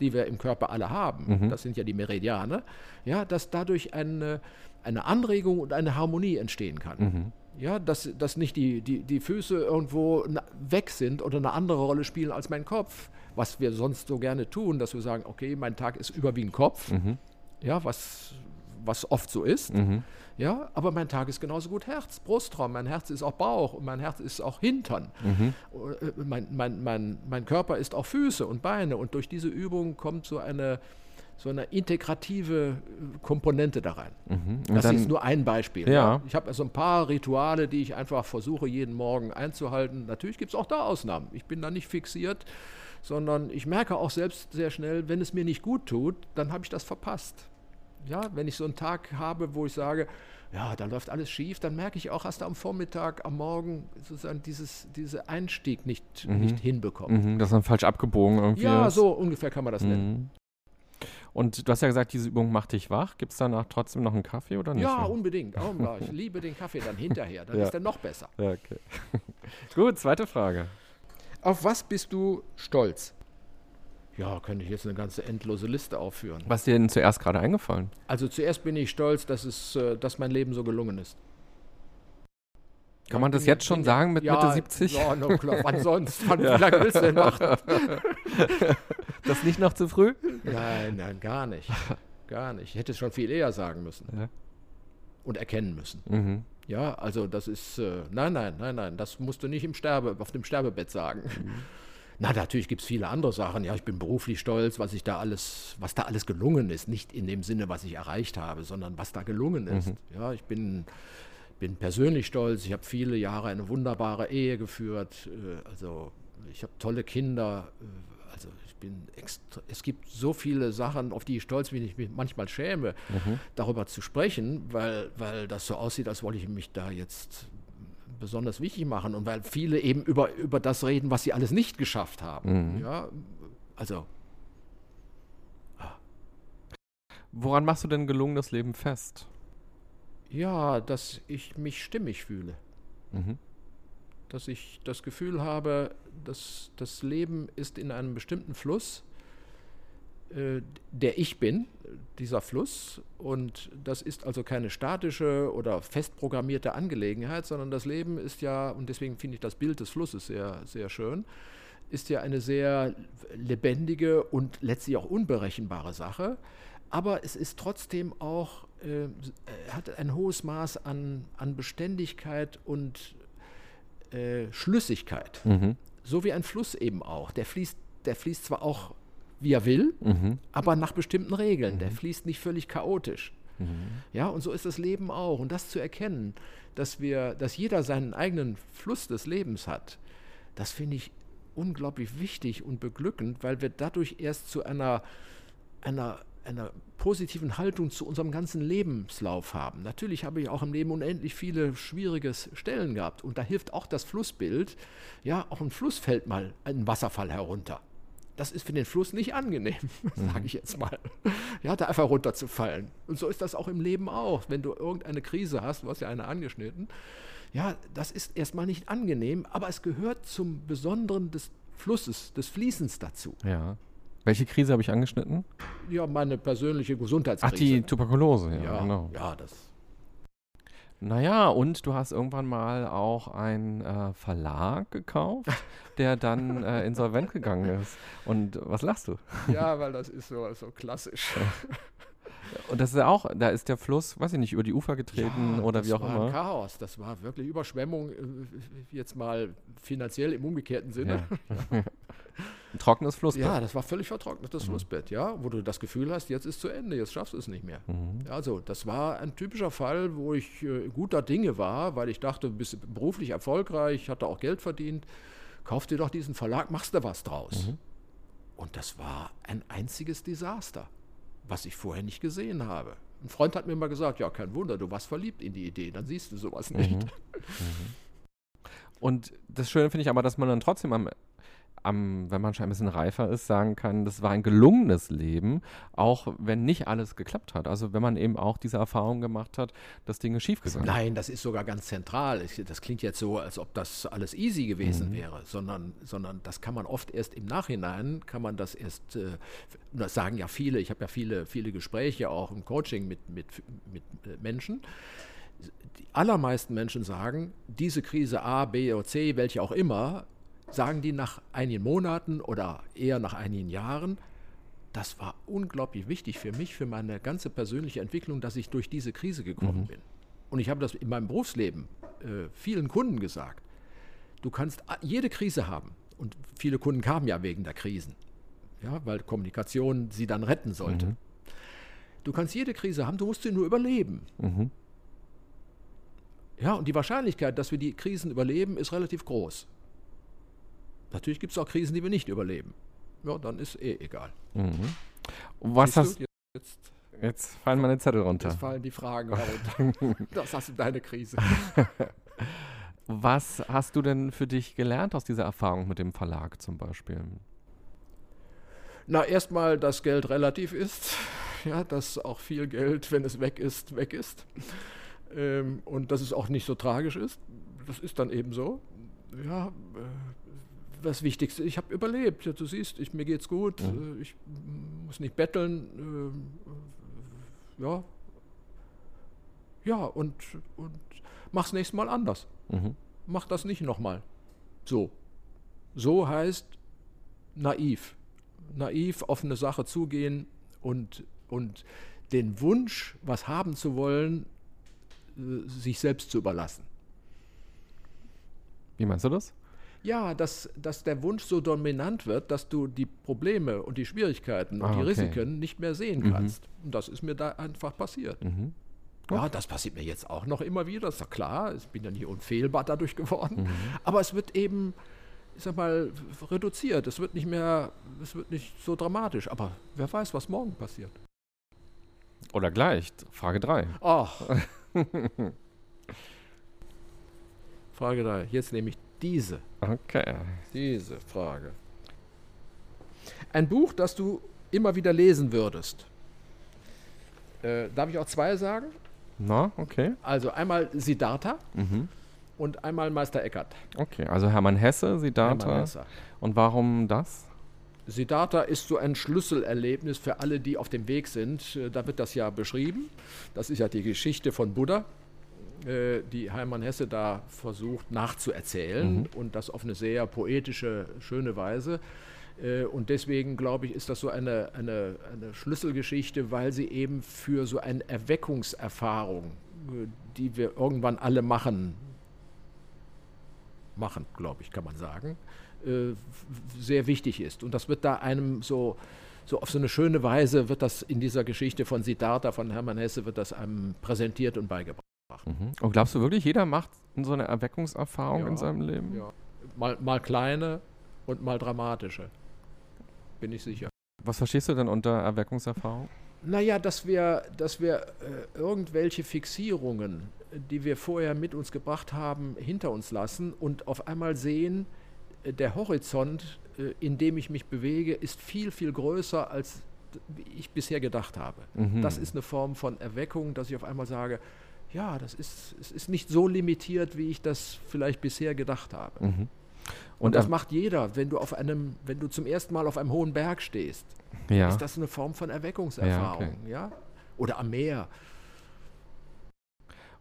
die wir im Körper alle haben, das sind ja die Meridiane, ja, dass dadurch eine, eine Anregung und eine Harmonie entstehen kann. Ja, dass, dass nicht die, die, die Füße irgendwo weg sind oder eine andere Rolle spielen als mein Kopf, was wir sonst so gerne tun, dass wir sagen, okay, mein Tag ist überwiegend Kopf, ja, was, was oft so ist. Ja, aber mein Tag ist genauso gut Herz, Brustraum, mein Herz ist auch Bauch und mein Herz ist auch Hintern. Äh, Mein, mein, mein, mein Körper ist auch Füße und Beine und durch diese Übung kommt so eine, so eine integrative äh, Komponente da rein. Und Das dann- ist nur ein Beispiel. Ja. Ich habe also ein paar Rituale, die ich einfach versuche, jeden Morgen einzuhalten. Natürlich gibt es auch da Ausnahmen. Ich bin da nicht fixiert, sondern ich merke auch selbst sehr schnell, wenn es mir nicht gut tut, dann habe ich das verpasst. Ja, wenn ich so einen Tag habe, wo ich sage, ja, da läuft alles schief, dann merke ich auch, hast du am Vormittag, am Morgen sozusagen dieses, diese Einstieg nicht, nicht hinbekommen. Mhm, das ist dann falsch abgebogen irgendwie. Ja, ist. so ungefähr kann man das nennen. Mhm. Und du hast ja gesagt, diese Übung macht dich wach. Gibt es danach trotzdem noch einen Kaffee oder nicht? Ja, unbedingt. Oh, ich liebe den Kaffee dann hinterher, dann Ja. ist er noch besser. Ja, okay. Gut, zweite Frage. Auf was bist du stolz? Ja, könnte ich jetzt eine ganze endlose Liste aufführen. Was ist dir denn zuerst gerade eingefallen? Also zuerst bin ich stolz, dass, es, äh, dass mein Leben so gelungen ist. Kann man das jetzt schon sagen mit ja, Mitte 70? Ja, no, klar. Wann sonst? Wann, Wie lange willst du denn warten? Das nicht noch zu früh? Nein, nein, gar nicht. Gar nicht. Ich hätte es schon viel eher sagen müssen. Ja. Und erkennen müssen. Mhm. Ja, also das ist, äh, nein, nein, nein, nein, das musst du nicht im Sterbe, auf dem Sterbebett sagen. Na, natürlich gibt es viele andere Sachen. Ja, ich bin beruflich stolz, was ich da alles, was da alles gelungen ist. Nicht in dem Sinne, was ich erreicht habe, sondern was da gelungen ist. Ja, ich bin, bin persönlich stolz. Ich habe viele Jahre eine wunderbare Ehe geführt. Äh, also ich habe tolle Kinder. Äh, also ich bin extra, es gibt so viele Sachen, auf die ich stolz bin, ich mich manchmal schäme, darüber zu sprechen, weil, weil das so aussieht, als wollte ich mich da jetzt besonders wichtig machen und weil viele eben über, über das reden, was sie alles nicht geschafft haben. Ja, also Woran machst du denn gelungenes Leben fest? ja, dass ich mich stimmig fühle. Mhm. Dass ich das Gefühl habe, dass das Leben ist in einem bestimmten Fluss, äh, der ich bin, dieser Fluss. Und das ist also keine statische oder fest programmierte Angelegenheit, sondern das Leben ist ja, und deswegen finde ich das Bild des Flusses sehr, sehr schön, ist ja eine sehr lebendige und letztlich auch unberechenbare Sache. Aber es ist trotzdem auch, äh, hat ein hohes Maß an, an Beständigkeit und äh, Schlüssigkeit. Mhm. So wie ein Fluss eben auch. Der fließt, der fließt zwar auch, wie er will, Mhm. aber nach bestimmten Regeln. Der fließt nicht völlig chaotisch. Mhm. Ja, und so ist das Leben auch. Und das zu erkennen, dass wir, dass jeder seinen eigenen Fluss des Lebens hat, das finde ich unglaublich wichtig und beglückend, weil wir dadurch erst zu einer, einer, einer positiven Haltung zu unserem ganzen Lebenslauf haben. Natürlich habe ich auch im Leben unendlich viele schwierige Stellen gehabt und da hilft auch das Flussbild. Ja, auch ein Fluss fällt mal ein Wasserfall herunter. Das ist für den Fluss nicht angenehm, mhm. sage ich jetzt mal. Ja, da einfach runterzufallen. Und so ist das auch im Leben auch. Wenn du irgendeine Krise hast, du hast ja eine angeschnitten, ja, das ist erstmal nicht angenehm, aber es gehört zum Besonderen des Flusses, des Fließens dazu. Ja. Welche Krise habe ich angeschnitten? Ja, meine persönliche Gesundheitskrise. Ach, die Tuberkulose, ja, ja genau. Ja, das. Naja, und du hast irgendwann mal auch einen äh, Verlag gekauft, der dann äh, insolvent gegangen ist. Und was lachst du? Ja, weil das ist so, so klassisch. Und das ist ja auch, da ist der Fluss, weiß ich nicht, über die Ufer getreten ja, oder wie auch immer. Das war Chaos, das war wirklich Überschwemmung, äh, jetzt mal finanziell im umgekehrten Sinne. Ja. Ein trockenes Flussbett. Ja, das war völlig vertrocknetes mhm. Flussbett, ja, wo du das Gefühl hast, jetzt ist zu Ende, jetzt schaffst du es nicht mehr. Mhm. Also, das war ein typischer Fall, wo ich äh, guter Dinge war, weil ich dachte, du bist beruflich erfolgreich, hatte auch Geld verdient, kauf dir doch diesen Verlag, machst du was draus. Mhm. Und das war ein einziges Desaster was ich vorher nicht gesehen habe. Ein Freund hat mir mal gesagt, ja, kein Wunder, du warst verliebt in die Idee, dann siehst du sowas nicht. Mhm. Mhm. Und das Schöne finde ich aber, dass man dann trotzdem am am, wenn man schon ein bisschen reifer ist, sagen kann, das war ein gelungenes Leben, auch wenn nicht alles geklappt hat. Also wenn man eben auch diese Erfahrung gemacht hat, dass Dinge schiefgegangen sind. Nein, das ist sogar ganz zentral. Das klingt jetzt so, als ob das alles easy gewesen mhm. wäre, sondern, sondern das kann man oft erst im Nachhinein, kann man das erst, äh, das sagen ja viele, ich habe ja viele, viele Gespräche auch im Coaching mit, mit, mit äh, Menschen die allermeisten Menschen sagen, diese Krise A, B oder C, welche auch immer, sagen die nach einigen Monaten oder eher nach einigen Jahren, das war unglaublich wichtig für mich, für meine ganze persönliche Entwicklung, dass ich durch diese Krise gekommen mhm. bin. Und ich habe das in meinem Berufsleben äh, vielen Kunden gesagt. Du kannst jede Krise haben. Und viele Kunden kamen ja wegen der Krisen, ja, weil Kommunikation sie dann retten sollte. Mhm. Du kannst jede Krise haben, du musst sie nur überleben. Mhm. Ja, und die Wahrscheinlichkeit, dass wir die Krisen überleben, ist relativ groß. Natürlich gibt es auch Krisen, die wir nicht überleben. Ja, dann ist eh egal. Mhm. Was hast du? Jetzt, jetzt fallen meine Zettel runter. Jetzt fallen die Fragen herunter. das hast du deine Krise. Was hast du denn für dich gelernt aus dieser Erfahrung mit dem Verlag zum Beispiel? Na, erstmal, dass Geld relativ ist. Ja, dass auch viel Geld, wenn es weg ist, weg ist. Ähm, und dass es auch nicht so tragisch ist. Das ist dann eben so. Ja, äh, das Wichtigste, ich habe überlebt. Ja, du siehst, ich, mir geht's gut, mhm. ich muss nicht betteln. Äh, ja. Ja, und, und mach's nächstes Mal anders. Mhm. Mach das nicht nochmal. So. So heißt naiv. Naiv auf eine Sache zugehen und, und den Wunsch, was haben zu wollen, äh, sich selbst zu überlassen. Wie meinst du das? Ja, dass, dass der Wunsch so dominant wird, dass du die Probleme und die Schwierigkeiten ah, und die okay. Risiken nicht mehr sehen mhm. kannst. Und das ist mir da einfach passiert. Mhm. Okay. Ja, das passiert mir jetzt auch noch immer wieder, ist ja klar. Ich bin ja nicht unfehlbar dadurch geworden. Mhm. Aber es wird eben, ich sag mal, reduziert. Es wird nicht mehr, es wird nicht so dramatisch. Aber wer weiß, was morgen passiert. Oder gleich. Frage 3. Ach. Frage 3. Jetzt nehme ich diese. Okay. Diese Frage. Ein Buch, das du immer wieder lesen würdest. Äh, darf ich auch zwei sagen? Na, okay. Also einmal Siddhartha mhm. und einmal Meister Eckert. Okay, also Hermann Hesse, Siddhartha. Hermann Hesse. Und warum das? Siddhartha ist so ein Schlüsselerlebnis für alle, die auf dem Weg sind. Äh, da wird das ja beschrieben. Das ist ja die Geschichte von Buddha. Äh, die Heimann Hesse da versucht nachzuerzählen mhm. und das auf eine sehr poetische, schöne Weise. Äh, und deswegen glaube ich, ist das so eine, eine, eine Schlüsselgeschichte, weil sie eben für so eine Erweckungserfahrung, äh, die wir irgendwann alle machen, machen, glaube ich, kann man sagen, sehr wichtig ist. Und das wird da einem so, so auf so eine schöne Weise, wird das in dieser Geschichte von Siddhartha, von Hermann Hesse, wird das einem präsentiert und beigebracht. Mhm. Und glaubst du wirklich, jeder macht so eine Erweckungserfahrung ja, in seinem Leben? Ja. Mal, mal kleine, und mal dramatischer. Bin ich sicher. Was verstehst du denn unter Erweckungserfahrung? Naja, dass wir, dass wir äh, irgendwelche Fixierungen, die wir vorher mit uns gebracht haben, hinter uns lassen und auf einmal sehen, äh, der Horizont, äh, in dem ich mich bewege, ist viel, viel größer, als ich bisher gedacht habe. Mhm. Das ist eine Form von Erweckung, dass ich auf einmal sage, ja, das ist, es ist nicht so limitiert, wie ich das vielleicht bisher gedacht habe. Mhm. Und, Und das macht jeder, wenn du auf einem, wenn du zum ersten Mal auf einem hohen Berg stehst, ja. ist das eine Form von Erweckungserfahrung, ja? Oder am Meer.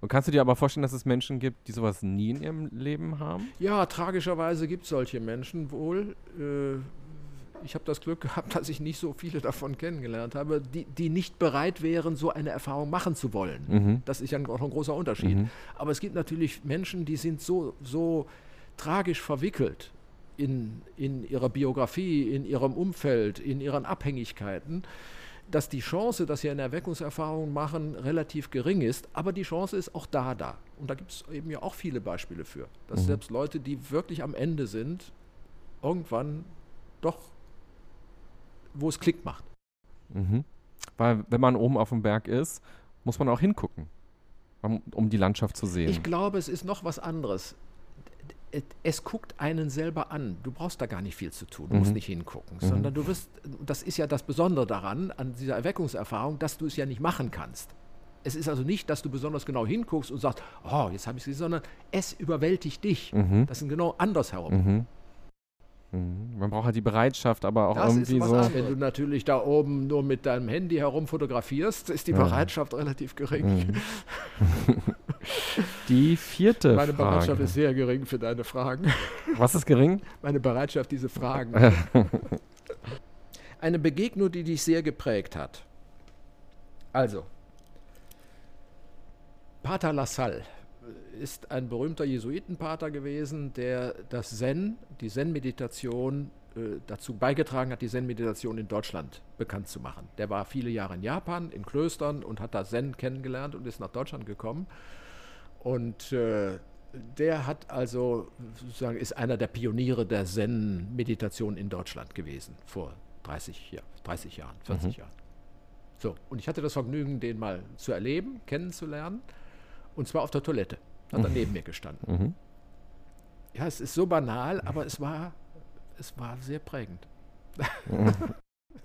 Und kannst du dir aber vorstellen, dass es Menschen gibt, die sowas nie in ihrem Leben haben? Ja, tragischerweise gibt es solche Menschen wohl. Äh, ich habe das Glück gehabt, dass ich nicht so viele davon kennengelernt habe, die, die nicht bereit wären, so eine Erfahrung machen zu wollen. Mhm. Das ist ja auch ein großer Unterschied. Mhm. Aber es gibt natürlich Menschen, die sind so, so tragisch verwickelt in, in ihrer Biografie, in ihrem Umfeld, in ihren Abhängigkeiten, dass die Chance, dass sie eine Erweckungserfahrung machen, relativ gering ist. Aber die Chance ist auch da, da. Und da gibt es eben ja auch viele Beispiele für, dass Mhm. selbst Leute, die wirklich am Ende sind, irgendwann doch, wo es Klick macht. Mhm. Weil, wenn man oben auf dem Berg ist, muss man auch hingucken, um, um die Landschaft zu sehen. Ich glaube, es ist noch was anderes. Es- Es guckt einen selber an. Du brauchst da gar nicht viel zu tun. Du musst Mhm. nicht hingucken, Mhm. sondern du wirst, das ist ja das Besondere daran, an dieser Erweckungserfahrung, dass du es ja nicht machen kannst. Es ist also nicht, dass du besonders genau hinguckst und sagst, oh, jetzt habe ich es gesehen, sondern es überwältigt dich. Mhm. Das ist genau andersherum. Mhm. Mhm. Man braucht halt die Bereitschaft, aber auch Das ist irgendwie was so. anderes. Wenn du natürlich da oben nur mit deinem Handy herum fotografierst, ist die Ja. Bereitschaft relativ gering. Mhm. Die vierte Meine Bereitschaft Frage. ist sehr gering für deine Fragen. Was ist gering? Meine Bereitschaft, diese Fragen. Eine Begegnung, die dich sehr geprägt hat. Also, Pater Lassalle ist ein berühmter Jesuitenpater gewesen, der das Zen, die Zen-Meditation, äh, dazu beigetragen hat, die Zen-Meditation in Deutschland bekannt zu machen. Der war viele Jahre in Japan, in Klöstern und hat da Zen kennengelernt und ist nach Deutschland gekommen. Und äh, der hat also sozusagen ist einer der Pioniere der Zen-Meditation in Deutschland gewesen vor 30, ja, 30 Jahren, 40 Jahren. So, und ich hatte das Vergnügen, den mal zu erleben, kennenzulernen. Und zwar auf der Toilette. Hat er neben mir gestanden. Mhm. Ja, es ist so banal, aber es war, es war sehr prägend.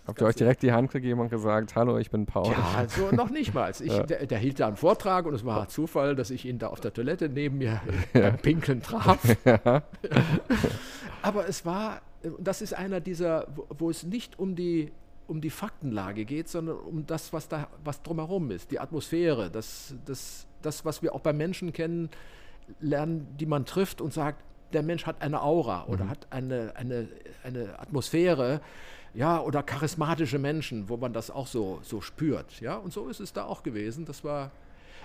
Habt ihr euch direkt die Hand gegeben und gesagt, hallo, ich bin Paul? Ja, also noch nicht mal. Ich, Ja. der, der hielt da einen Vortrag und es war Zufall, dass ich ihn da auf der Toilette neben mir beim Pinkeln traf. Ja. Aber es war, äh, das ist einer dieser, wo, wo es nicht um die, um die Faktenlage geht, sondern um das, was da, was drumherum ist, die Atmosphäre, das, das, das, was wir auch bei Menschen kennen, lernen, die man trifft und sagt, der Mensch hat eine Aura oder hat eine, eine, eine Atmosphäre, ja, oder charismatische Menschen, wo man das auch so, so spürt, ja, und so ist es da auch gewesen. Das war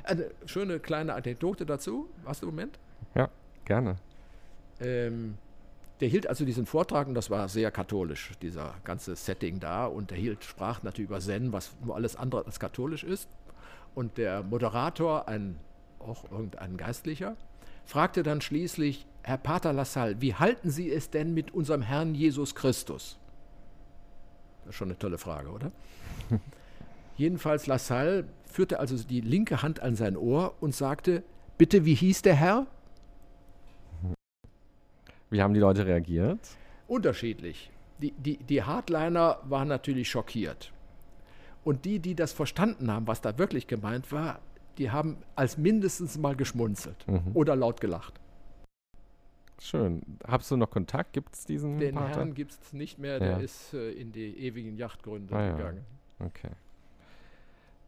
eine schöne kleine Anekdote dazu. Hast du einen Moment? ja, gerne. Ähm, der hielt also diesen Vortrag und das war sehr katholisch, dieser ganze Setting da. Und der hielt, sprach natürlich über Zen, was nur alles andere als katholisch ist. Und der Moderator, ein, auch irgendein Geistlicher, fragte dann schließlich, Herr Pater Lassalle, wie halten Sie es denn mit unserem Herrn Jesus Christus? Das ist schon eine tolle Frage, oder? Jedenfalls Lassalle führte also die linke Hand an sein Ohr und sagte, bitte, wie hieß der Herr? Wie haben die Leute reagiert? unterschiedlich. Die, die, die Hardliner waren natürlich schockiert. Und die, die das verstanden haben, was da wirklich gemeint war, die haben als mindestens mal geschmunzelt Mhm. oder laut gelacht. Schön. Hast du noch Kontakt? Gibt es diesen Den Pater? Herrn gibt es nicht mehr, Ja. der ist äh, in die ewigen Yachtgründe Ah ja. gegangen. Okay.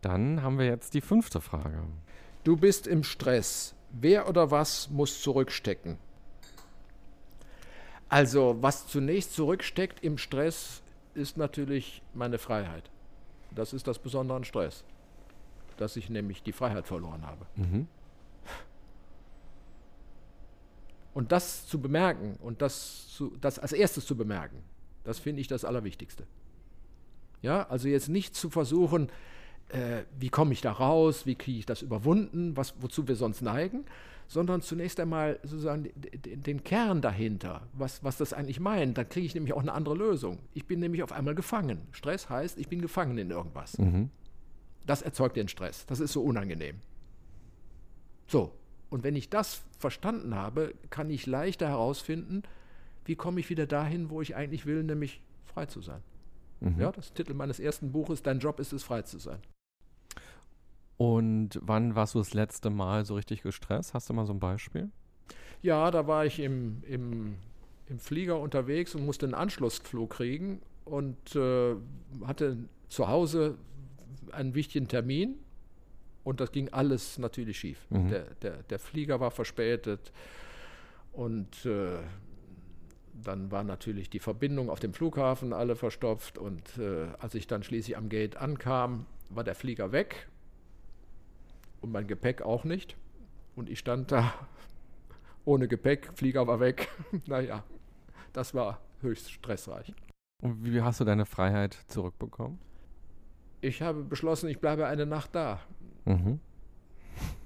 Dann haben wir jetzt die fünfte Frage. Du bist im Stress. Wer oder was muss zurückstecken? Also, was zunächst zurücksteckt im Stress, ist natürlich meine Freiheit. Das ist das Besondere an Stress. Dass ich nämlich die Freiheit verloren habe. Mhm. Und das zu bemerken und das, zu, das als erstes zu bemerken, das finde ich das Allerwichtigste. Ja, also jetzt nicht zu versuchen, äh, wie komme ich da raus, wie kriege ich das überwunden, was, wozu wir sonst neigen, sondern zunächst einmal sozusagen den, Kern dahinter, was, was das eigentlich meint. Dann kriege ich nämlich auch eine andere Lösung. Ich bin nämlich auf einmal gefangen. Stress heißt, ich bin gefangen in irgendwas. Mhm. Das erzeugt den Stress. Das ist so unangenehm. So, und wenn ich das verstanden habe, kann ich leichter herausfinden, wie komme ich wieder dahin, wo ich eigentlich will, nämlich frei zu sein. Mhm. Ja, das Titel meines ersten Buches, Dein Job ist es, frei zu sein. Und wann warst du das letzte Mal so richtig gestresst? Hast du mal so ein Beispiel? Ja, da war ich im, im, im Flieger unterwegs und musste einen Anschlussflug kriegen und äh, hatte zu Hause einen wichtigen Termin und das ging alles natürlich schief. Mhm. Der, der, der, Flieger war verspätet und äh, dann war natürlich die Verbindung auf dem Flughafen alle verstopft und äh, als ich dann schließlich am Gate ankam, war der Flieger weg und mein Gepäck auch nicht. Und ich stand da ohne Gepäck, Flieger war weg. naja, das war höchst stressreich. Und wie hast du deine Freiheit zurückbekommen? Ich habe beschlossen, ich bleibe eine Nacht da. Mhm.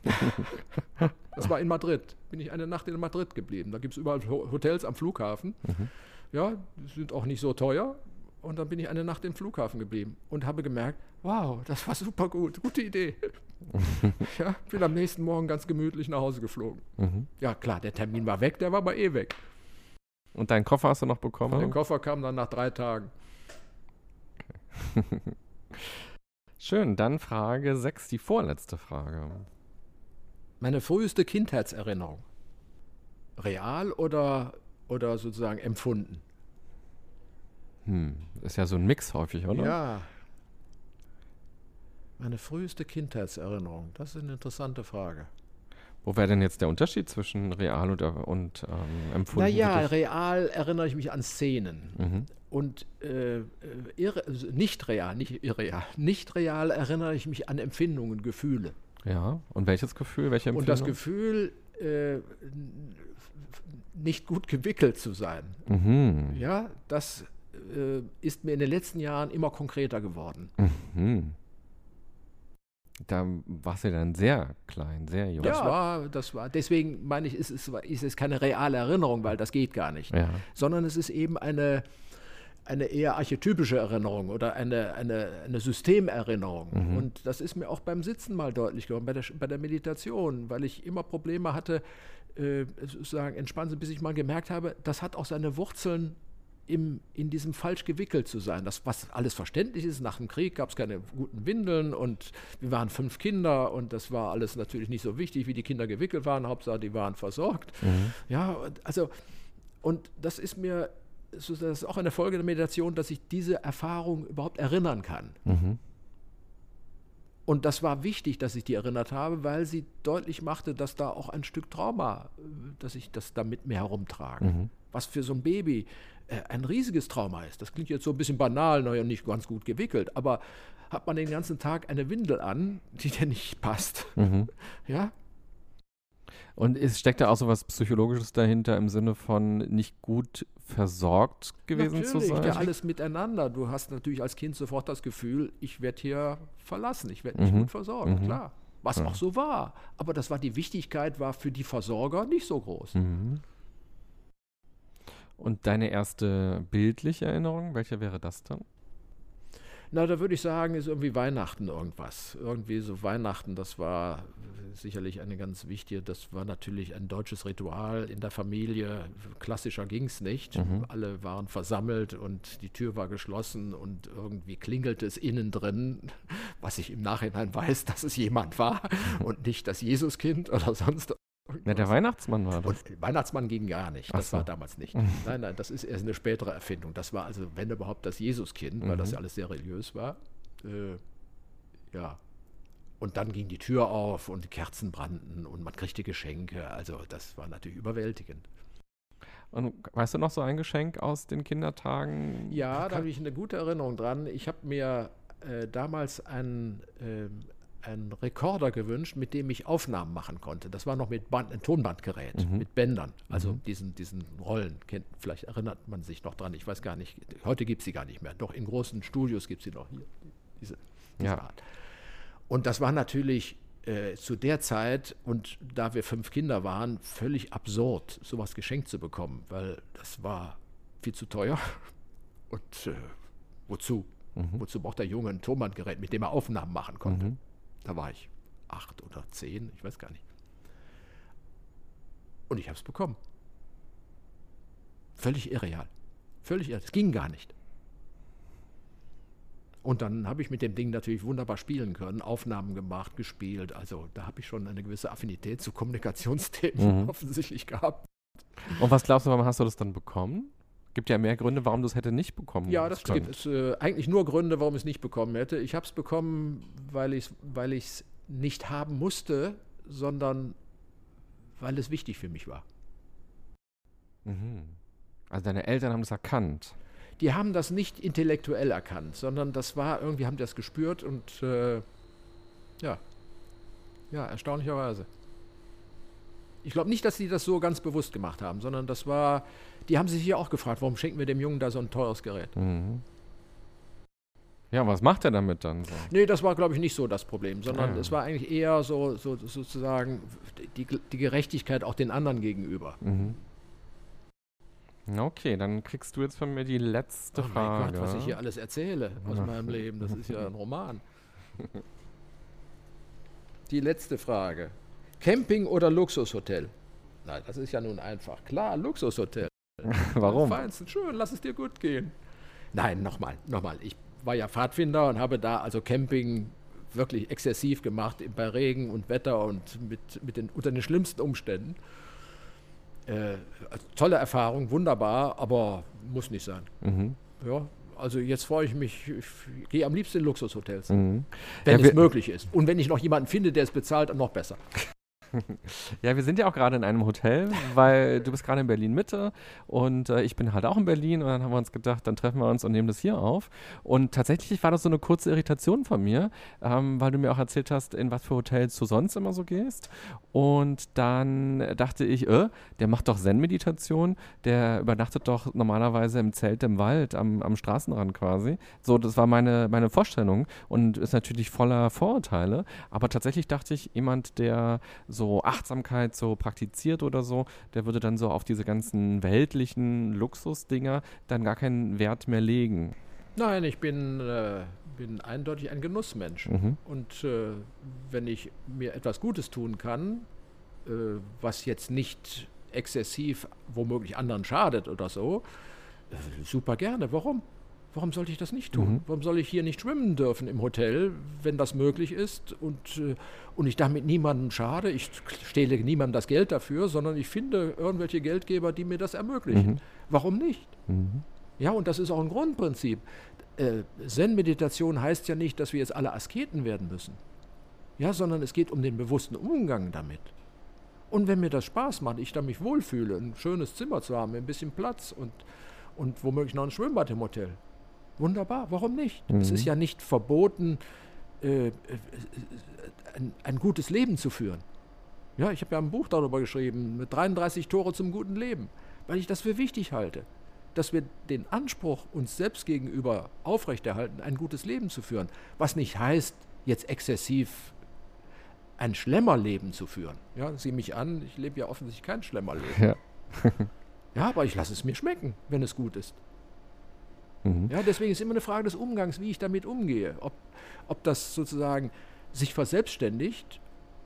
das war in Madrid. Bin ich eine Nacht in Madrid geblieben. Da gibt es überall Hotels am Flughafen. Mhm. Ja, die sind auch nicht so teuer. Und dann bin ich eine Nacht im Flughafen geblieben und habe gemerkt, wow, das war super gut, gute Idee. ja, bin am nächsten Morgen ganz gemütlich nach Hause geflogen. Mhm. Ja, klar, der Termin war weg, der war aber eh weg. Und deinen Koffer hast du noch bekommen? Der Koffer kam dann nach drei Tagen. Schön, dann Frage 6, die vorletzte Frage. Meine früheste Kindheitserinnerung. Real oder, oder sozusagen empfunden? Hm, ist ja so ein Mix häufig, oder? Ja. Meine früheste Kindheitserinnerung, das ist eine interessante Frage. Wo wäre denn jetzt der Unterschied zwischen real und, und ähm, empfunden? Naja, real erinnere ich mich an Szenen. Mhm. Und äh, irre, also nicht real, nicht irreal, nicht real erinnere ich mich an Empfindungen, Gefühle. Ja, und welches Gefühl, welche Empfindung? Und das Gefühl, äh, nicht gut gewickelt zu sein. Mhm. Ja, das äh, ist mir in den letzten Jahren immer konkreter geworden. Mhm. Da warst du dann sehr klein, sehr jung. Das war, das war, deswegen meine ich, ist es, ist es keine reale Erinnerung, weil das geht gar nicht. Ja. Sondern es ist eben eine, eine eher archetypische Erinnerung oder eine, eine, eine Systemerinnerung. Mhm. Und das ist mir auch beim Sitzen mal deutlich geworden, bei der, bei der Meditation, weil ich immer Probleme hatte, äh, sozusagen entspannt, bis ich mal gemerkt habe, das hat auch seine Wurzeln im, in diesem falsch gewickelt zu sein. Das, was alles verständlich ist, nach dem Krieg gab es keine guten Windeln und wir waren fünf Kinder und das war alles natürlich nicht so wichtig, wie die Kinder gewickelt waren. Hauptsache, die waren versorgt. Mhm. Ja, also, und das ist mir, das ist auch eine Folge der Meditation, dass ich diese Erfahrung überhaupt erinnern kann. Mhm. Und das war wichtig, dass ich die erinnert habe, weil sie deutlich machte, dass da auch ein Stück Trauma, dass ich das da mit mir herumtrage. Mhm. Was für so ein Baby äh, ein riesiges Trauma ist. Das klingt jetzt so ein bisschen banal, naja, nicht ganz gut gewickelt, aber hat man den ganzen Tag eine Windel an, die dir nicht passt. Mhm. Ja. Und es steckt da auch so was Psychologisches dahinter im Sinne von nicht gut versorgt gewesen natürlich, zu sein? Ja, alles miteinander. Du hast natürlich als Kind sofort das Gefühl, ich werde hier verlassen, ich werde nicht mhm. gut versorgt, mhm. klar. Was ja. auch so war. Aber das war die Wichtigkeit, war für die Versorger nicht so groß. Mhm. Und deine erste bildliche Erinnerung, welche wäre das dann? Na, da würde ich sagen, ist irgendwie Weihnachten irgendwas. Irgendwie so Weihnachten, das war sicherlich eine ganz wichtige, das war natürlich ein deutsches Ritual in der Familie. Klassischer ging es nicht. Mhm. Alle waren versammelt und die Tür war geschlossen und irgendwie klingelte es innen drin, was ich im Nachhinein weiß, dass es jemand war und nicht das Jesuskind oder sonst ja, der Weihnachtsmann war das. Und Weihnachtsmann ging gar nicht. Das so. war damals nicht. nein, nein, das ist erst eine spätere Erfindung. Das war also, wenn überhaupt, das Jesuskind, weil das ja mhm. alles sehr religiös war. Äh, ja. Und dann ging die Tür auf und die Kerzen brannten und man kriegte Geschenke. Also das war natürlich überwältigend. Und weißt du noch so ein Geschenk aus den Kindertagen? Ja, da habe ich eine gute Erinnerung dran. Ich habe mir äh, damals ein, äh, einen Rekorder gewünscht, mit dem ich Aufnahmen machen konnte. Das war noch mit Band, ein Tonbandgerät, mhm. mit Bändern, also mhm. diesen, diesen Rollen. Kennt, vielleicht erinnert man sich noch dran, ich weiß gar nicht. Heute gibt es sie gar nicht mehr. Doch in großen Studios gibt es sie noch hier. Diese, diese ja. Art. Und das war natürlich äh, zu der Zeit und da wir fünf Kinder waren, völlig absurd, sowas geschenkt zu bekommen, weil das war viel zu teuer. Und äh, wozu? Mhm. Wozu braucht der Junge ein Tonbandgerät, mit dem er Aufnahmen machen konnte? Da war ich acht oder zehn, ich weiß gar nicht. Und ich habe es bekommen. Völlig irreal. Völlig irreal. Es ging gar nicht. Und dann habe ich mit dem Ding natürlich wunderbar spielen können, Aufnahmen gemacht, gespielt. Also da habe ich schon eine gewisse Affinität zu Kommunikationsthemen mhm. offensichtlich gehabt. Und was glaubst du, warum hast du das dann bekommen? Gibt ja mehr Gründe, warum du es hätte nicht bekommen Ja, das gibt es äh, eigentlich nur Gründe, warum ich es nicht bekommen hätte. Ich habe es bekommen, weil ich es weil nicht haben musste, sondern weil es wichtig für mich war. Mhm. Also deine Eltern haben es erkannt. Die haben das nicht intellektuell erkannt, sondern das war irgendwie, haben das gespürt und äh, ja, ja, erstaunlicherweise. Ich glaube nicht, dass sie das so ganz bewusst gemacht haben, sondern das war, die haben sich hier auch gefragt, warum schenken wir dem Jungen da so ein teures Gerät? Mhm. Ja, was macht er damit dann so? Nee, das war, glaube ich, nicht so das Problem, sondern ah. es war eigentlich eher so, so sozusagen die, die, Gerechtigkeit auch den anderen gegenüber. Mhm. Okay, dann kriegst du jetzt von mir die letzte oh Frage. Mein Gott, was ich hier alles erzähle aus meinem Leben, das ist ja ein Roman. Die letzte Frage. Camping oder Luxushotel? Nein, das ist ja nun einfach. Klar, Luxushotel. Warum? Feinsten, schön, lass es dir gut gehen. Nein, nochmal, nochmal. Ich war ja Pfadfinder und habe da also Camping wirklich exzessiv gemacht, bei Regen und Wetter und mit, mit den, unter den schlimmsten Umständen. Äh, tolle Erfahrung, wunderbar, aber muss nicht sein. Mhm. Ja, also jetzt freue ich mich, ich gehe am liebsten in Luxushotels, mhm. wenn ja, es möglich ist. Und wenn ich noch jemanden finde, der es bezahlt, dann noch besser. ja, wir sind ja auch gerade in einem Hotel, weil du bist gerade in Berlin Mitte und äh, ich bin halt auch in Berlin und dann haben wir uns gedacht, dann treffen wir uns und nehmen das hier auf. Und tatsächlich war das so eine kurze Irritation von mir, ähm, weil du mir auch erzählt hast, in was für Hotels du sonst immer so gehst. Und dann dachte ich, äh, der macht doch Zen-Meditation, der übernachtet doch normalerweise im Zelt im Wald, am, am Straßenrand quasi. So, das war meine, meine Vorstellung und ist natürlich voller Vorurteile. Aber tatsächlich dachte ich, jemand, der so so Achtsamkeit so praktiziert oder so, der würde dann so auf diese ganzen weltlichen Luxusdinger dann gar keinen Wert mehr legen. Nein, ich bin, äh, bin eindeutig ein Genussmensch. Mhm. Und äh, wenn ich mir etwas Gutes tun kann, äh, was jetzt nicht exzessiv womöglich anderen schadet oder so, äh, super gerne. Warum? Warum sollte ich das nicht tun? Mhm. Warum soll ich hier nicht schwimmen dürfen im Hotel, wenn das möglich ist und, äh, und ich damit niemandem schade? Ich stehle niemandem das Geld dafür, sondern ich finde irgendwelche Geldgeber, die mir das ermöglichen. Mhm. Warum nicht? Mhm. Ja, und das ist auch ein Grundprinzip. Äh, Zen-Meditation heißt ja nicht, dass wir jetzt alle Asketen werden müssen. Ja, sondern es geht um den bewussten Umgang damit. Und wenn mir das Spaß macht, ich da mich wohlfühle, ein schönes Zimmer zu haben, ein bisschen Platz und, und womöglich noch ein Schwimmbad im Hotel, Wunderbar, warum nicht? Mhm. Es ist ja nicht verboten, äh, äh, ein, ein, gutes Leben zu führen. Ja, ich habe ja ein Buch darüber geschrieben, mit 33 Tore zum guten Leben, weil ich das für wichtig halte, dass wir den Anspruch uns selbst gegenüber aufrechterhalten, ein gutes Leben zu führen, was nicht heißt, jetzt exzessiv ein Schlemmerleben zu führen. Ja, sieh mich an, ich lebe ja offensichtlich kein Schlemmerleben. Ja, ja aber ich lasse es mir schmecken, wenn es gut ist. Mhm. Ja, deswegen ist immer eine Frage des Umgangs, wie ich damit umgehe. Ob, ob das sozusagen sich verselbstständigt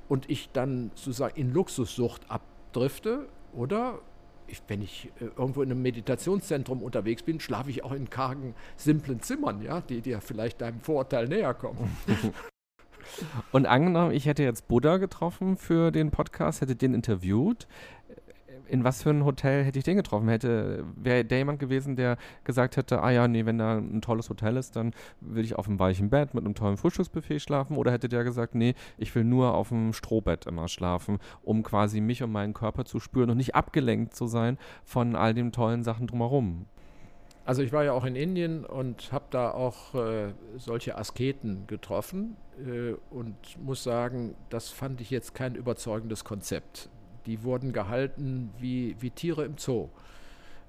und ich dann sozusagen in Luxussucht abdrifte oder ich, wenn ich äh, irgendwo in einem Meditationszentrum unterwegs bin, schlafe ich auch in kargen, simplen Zimmern, ja, die dir vielleicht deinem Vorurteil näher kommen. Und angenommen, ich hätte jetzt Buddha getroffen für den Podcast, hätte den interviewt in was für ein Hotel hätte ich den getroffen? Hätte, wäre der jemand gewesen, der gesagt hätte, ah ja, nee, wenn da ein tolles Hotel ist, dann will ich auf einem weichen Bett mit einem tollen Frühstücksbuffet schlafen? Oder hätte der gesagt, nee, ich will nur auf dem Strohbett immer schlafen, um quasi mich und meinen Körper zu spüren und nicht abgelenkt zu sein von all den tollen Sachen drumherum? Also ich war ja auch in Indien und habe da auch äh, solche Asketen getroffen äh, und muss sagen, das fand ich jetzt kein überzeugendes Konzept. Die wurden gehalten wie, wie Tiere im Zoo.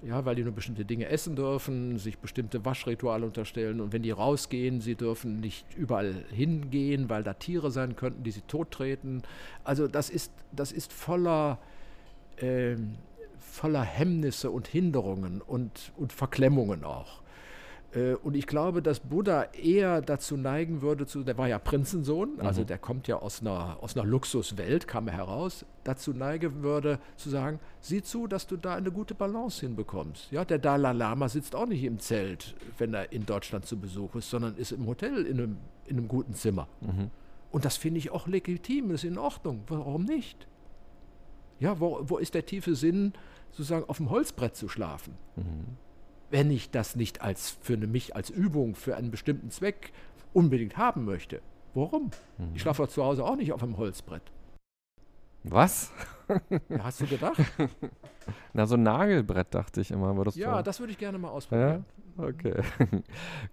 ja, weil die nur bestimmte Dinge essen dürfen, sich bestimmte Waschrituale unterstellen und wenn die rausgehen, sie dürfen nicht überall hingehen, weil da Tiere sein könnten, die sie tottreten. Also das ist, das ist voller, äh, voller Hemmnisse und Hinderungen und, und Verklemmungen auch. Äh, und ich glaube, dass Buddha eher dazu neigen würde, zu, der war ja Prinzensohn, also mhm. der kommt ja aus einer, aus einer Luxuswelt, kam er heraus, dazu neigen würde zu sagen, sieh zu, dass du da eine gute Balance hinbekommst. Ja, der Dalai Lama sitzt auch nicht im Zelt, wenn er in Deutschland zu Besuch ist, sondern ist im Hotel in einem, in einem guten Zimmer. Mhm. Und das finde ich auch legitim, ist in Ordnung. Warum nicht? Ja, wo, wo ist der tiefe Sinn, sozusagen auf dem Holzbrett zu schlafen? Mhm wenn ich das nicht als für mich als Übung für einen bestimmten Zweck unbedingt haben möchte. Warum? Mhm. Ich schlafe zu Hause auch nicht auf einem Holzbrett. Was? Ja, hast du gedacht? Na, so ein Nagelbrett dachte ich immer. Würdest ja, das würde ich gerne mal ausprobieren. Ja? Okay.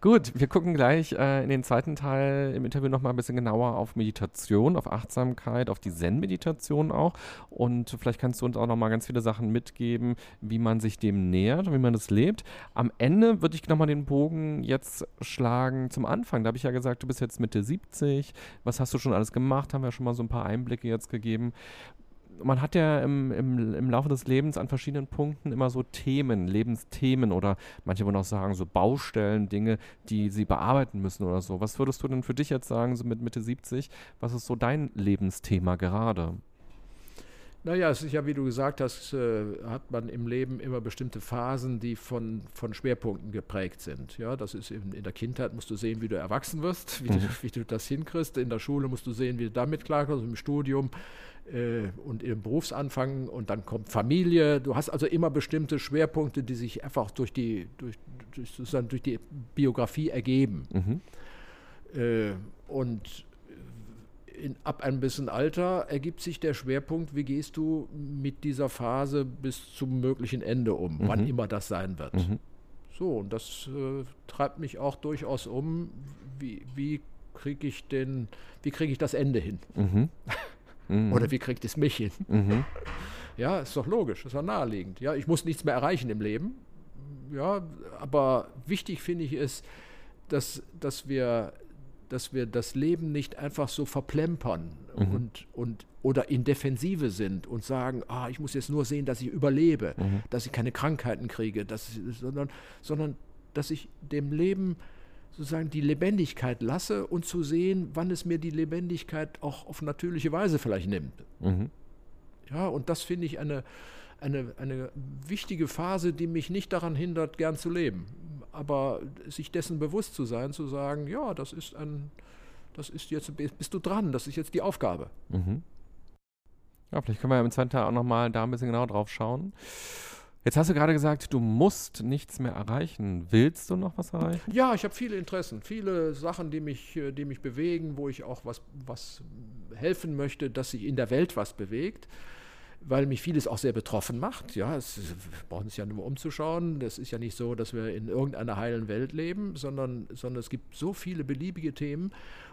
Gut, wir gucken gleich äh, in den zweiten Teil im Interview nochmal ein bisschen genauer auf Meditation, auf Achtsamkeit, auf die Zen-Meditation auch. Und vielleicht kannst du uns auch nochmal ganz viele Sachen mitgeben, wie man sich dem nähert und wie man das lebt. Am Ende würde ich nochmal den Bogen jetzt schlagen zum Anfang. Da habe ich ja gesagt, du bist jetzt Mitte 70. Was hast du schon alles gemacht? Haben wir schon mal so ein paar Einblicke jetzt gegeben man hat ja im, im, im Laufe des Lebens an verschiedenen Punkten immer so Themen, Lebensthemen oder manche würden auch sagen, so Baustellen, Dinge, die sie bearbeiten müssen oder so. Was würdest du denn für dich jetzt sagen, so mit Mitte 70? Was ist so dein Lebensthema gerade? Naja, es ist ja, wie du gesagt hast, äh, hat man im Leben immer bestimmte Phasen, die von, von Schwerpunkten geprägt sind. Ja, das ist eben in der Kindheit musst du sehen, wie du erwachsen wirst, wie, mhm. du, wie du das hinkriegst. In der Schule musst du sehen, wie du damit klarkommst, im Studium äh, und im Berufsanfang und dann kommt Familie. Du hast also immer bestimmte Schwerpunkte, die sich einfach durch die, durch, durch, sozusagen durch die Biografie ergeben. Mhm. Äh, und in, ab einem bisschen Alter ergibt sich der Schwerpunkt, wie gehst du mit dieser Phase bis zum möglichen Ende um, mhm. wann immer das sein wird. Mhm. So, und das äh, treibt mich auch durchaus um, wie, wie kriege ich den, wie kriege ich das Ende hin? Mhm. Mhm. Oder wie kriegt es mich hin? Mhm. Ja, ist doch logisch, ist doch naheliegend. Ja, ich muss nichts mehr erreichen im Leben. Ja, aber wichtig finde ich es, dass, dass, wir, dass wir das Leben nicht einfach so verplempern mhm. und, und, oder in Defensive sind und sagen, ah, ich muss jetzt nur sehen, dass ich überlebe, mhm. dass ich keine Krankheiten kriege, dass, sondern, sondern dass ich dem Leben sozusagen die Lebendigkeit lasse und zu sehen, wann es mir die Lebendigkeit auch auf natürliche Weise vielleicht nimmt. Mhm. Ja, und das finde ich eine, eine, eine wichtige Phase, die mich nicht daran hindert, gern zu leben. Aber sich dessen bewusst zu sein, zu sagen, ja, das ist ein, das ist jetzt, bist du dran, das ist jetzt die Aufgabe. Mhm. Ja, vielleicht können wir im zweiten Teil auch nochmal da ein bisschen genau drauf schauen. Jetzt hast du gerade gesagt, du musst nichts mehr erreichen. Willst du noch was erreichen? Ja, ich habe viele Interessen, viele Sachen, die mich, äh, die mich bewegen, wo ich auch was, was helfen möchte, dass sich in der Welt was bewegt, weil mich vieles auch sehr betroffen macht. Ja, es, wir brauchen uns ja nur umzuschauen. Es ist ja nicht so, dass wir in irgendeiner heilen Welt leben, sondern, sondern es gibt so viele beliebige Themen.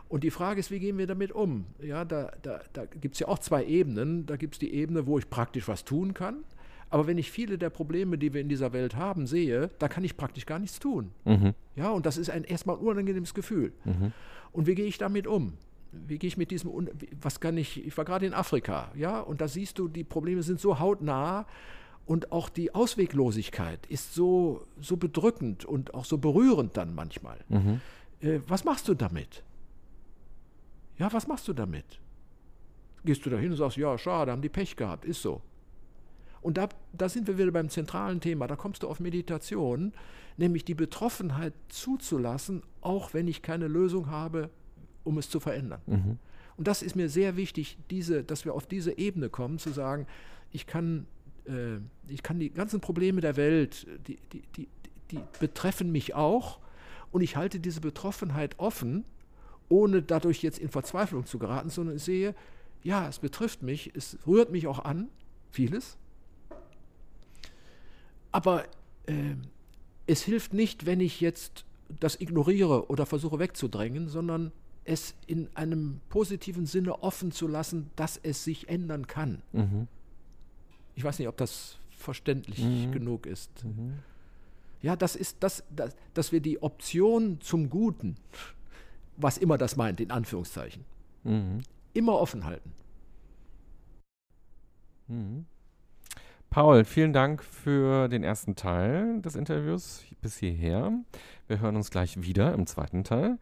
Und die Frage ist, wie gehen wir damit um? Ja, da, da, da gibt es ja auch zwei Ebenen. Da gibt es die Ebene, wo ich praktisch was tun kann aber wenn ich viele der Probleme, die wir in dieser Welt haben, sehe, da kann ich praktisch gar nichts tun. Mhm. Ja, und das ist ein erstmal ein unangenehmes Gefühl. Mhm. Und wie gehe ich damit um? Wie gehe ich mit diesem, was kann ich, ich war gerade in Afrika, ja, und da siehst du, die Probleme sind so hautnah und auch die Ausweglosigkeit ist so, so bedrückend und auch so berührend dann manchmal. Mhm. Äh, was machst du damit? Ja, was machst du damit? Gehst du da hin und sagst, ja, schade, haben die Pech gehabt, ist so. Und da, da sind wir wieder beim zentralen Thema. Da kommst du auf Meditation, nämlich die Betroffenheit zuzulassen, auch wenn ich keine Lösung habe, um es zu verändern. Mhm. Und das ist mir sehr wichtig, diese, dass wir auf diese Ebene kommen, zu sagen, ich kann, äh, ich kann die ganzen Probleme der Welt, die, die, die, die betreffen mich auch und ich halte diese Betroffenheit offen, ohne dadurch jetzt in Verzweiflung zu geraten, sondern ich sehe, ja, es betrifft mich, es rührt mich auch an, vieles, aber äh, es hilft nicht, wenn ich jetzt das ignoriere oder versuche wegzudrängen, sondern es in einem positiven Sinne offen zu lassen, dass es sich ändern kann. Mhm. Ich weiß nicht, ob das verständlich mhm. genug ist. Mhm. Ja, das ist das, das, dass wir die Option zum Guten, was immer das meint, in Anführungszeichen, mhm. immer offen halten. Mhm. Paul, vielen Dank für den ersten Teil des Interviews bis hierher. Wir hören uns gleich wieder im zweiten Teil.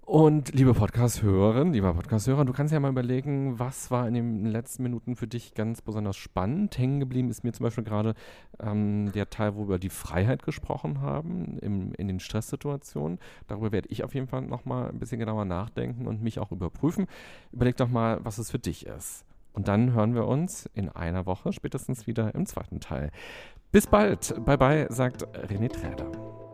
Und liebe Podcast-Hörerin, lieber Podcast-Hörer, du kannst ja mal überlegen, was war in den letzten Minuten für dich ganz besonders spannend. Hängen geblieben ist mir zum Beispiel gerade ähm, der Teil, wo wir über die Freiheit gesprochen haben im, in den Stresssituationen. Darüber werde ich auf jeden Fall nochmal ein bisschen genauer nachdenken und mich auch überprüfen. Überleg doch mal, was es für dich ist. Und dann hören wir uns in einer Woche spätestens wieder im zweiten Teil. Bis bald. Bye bye, sagt René Träder.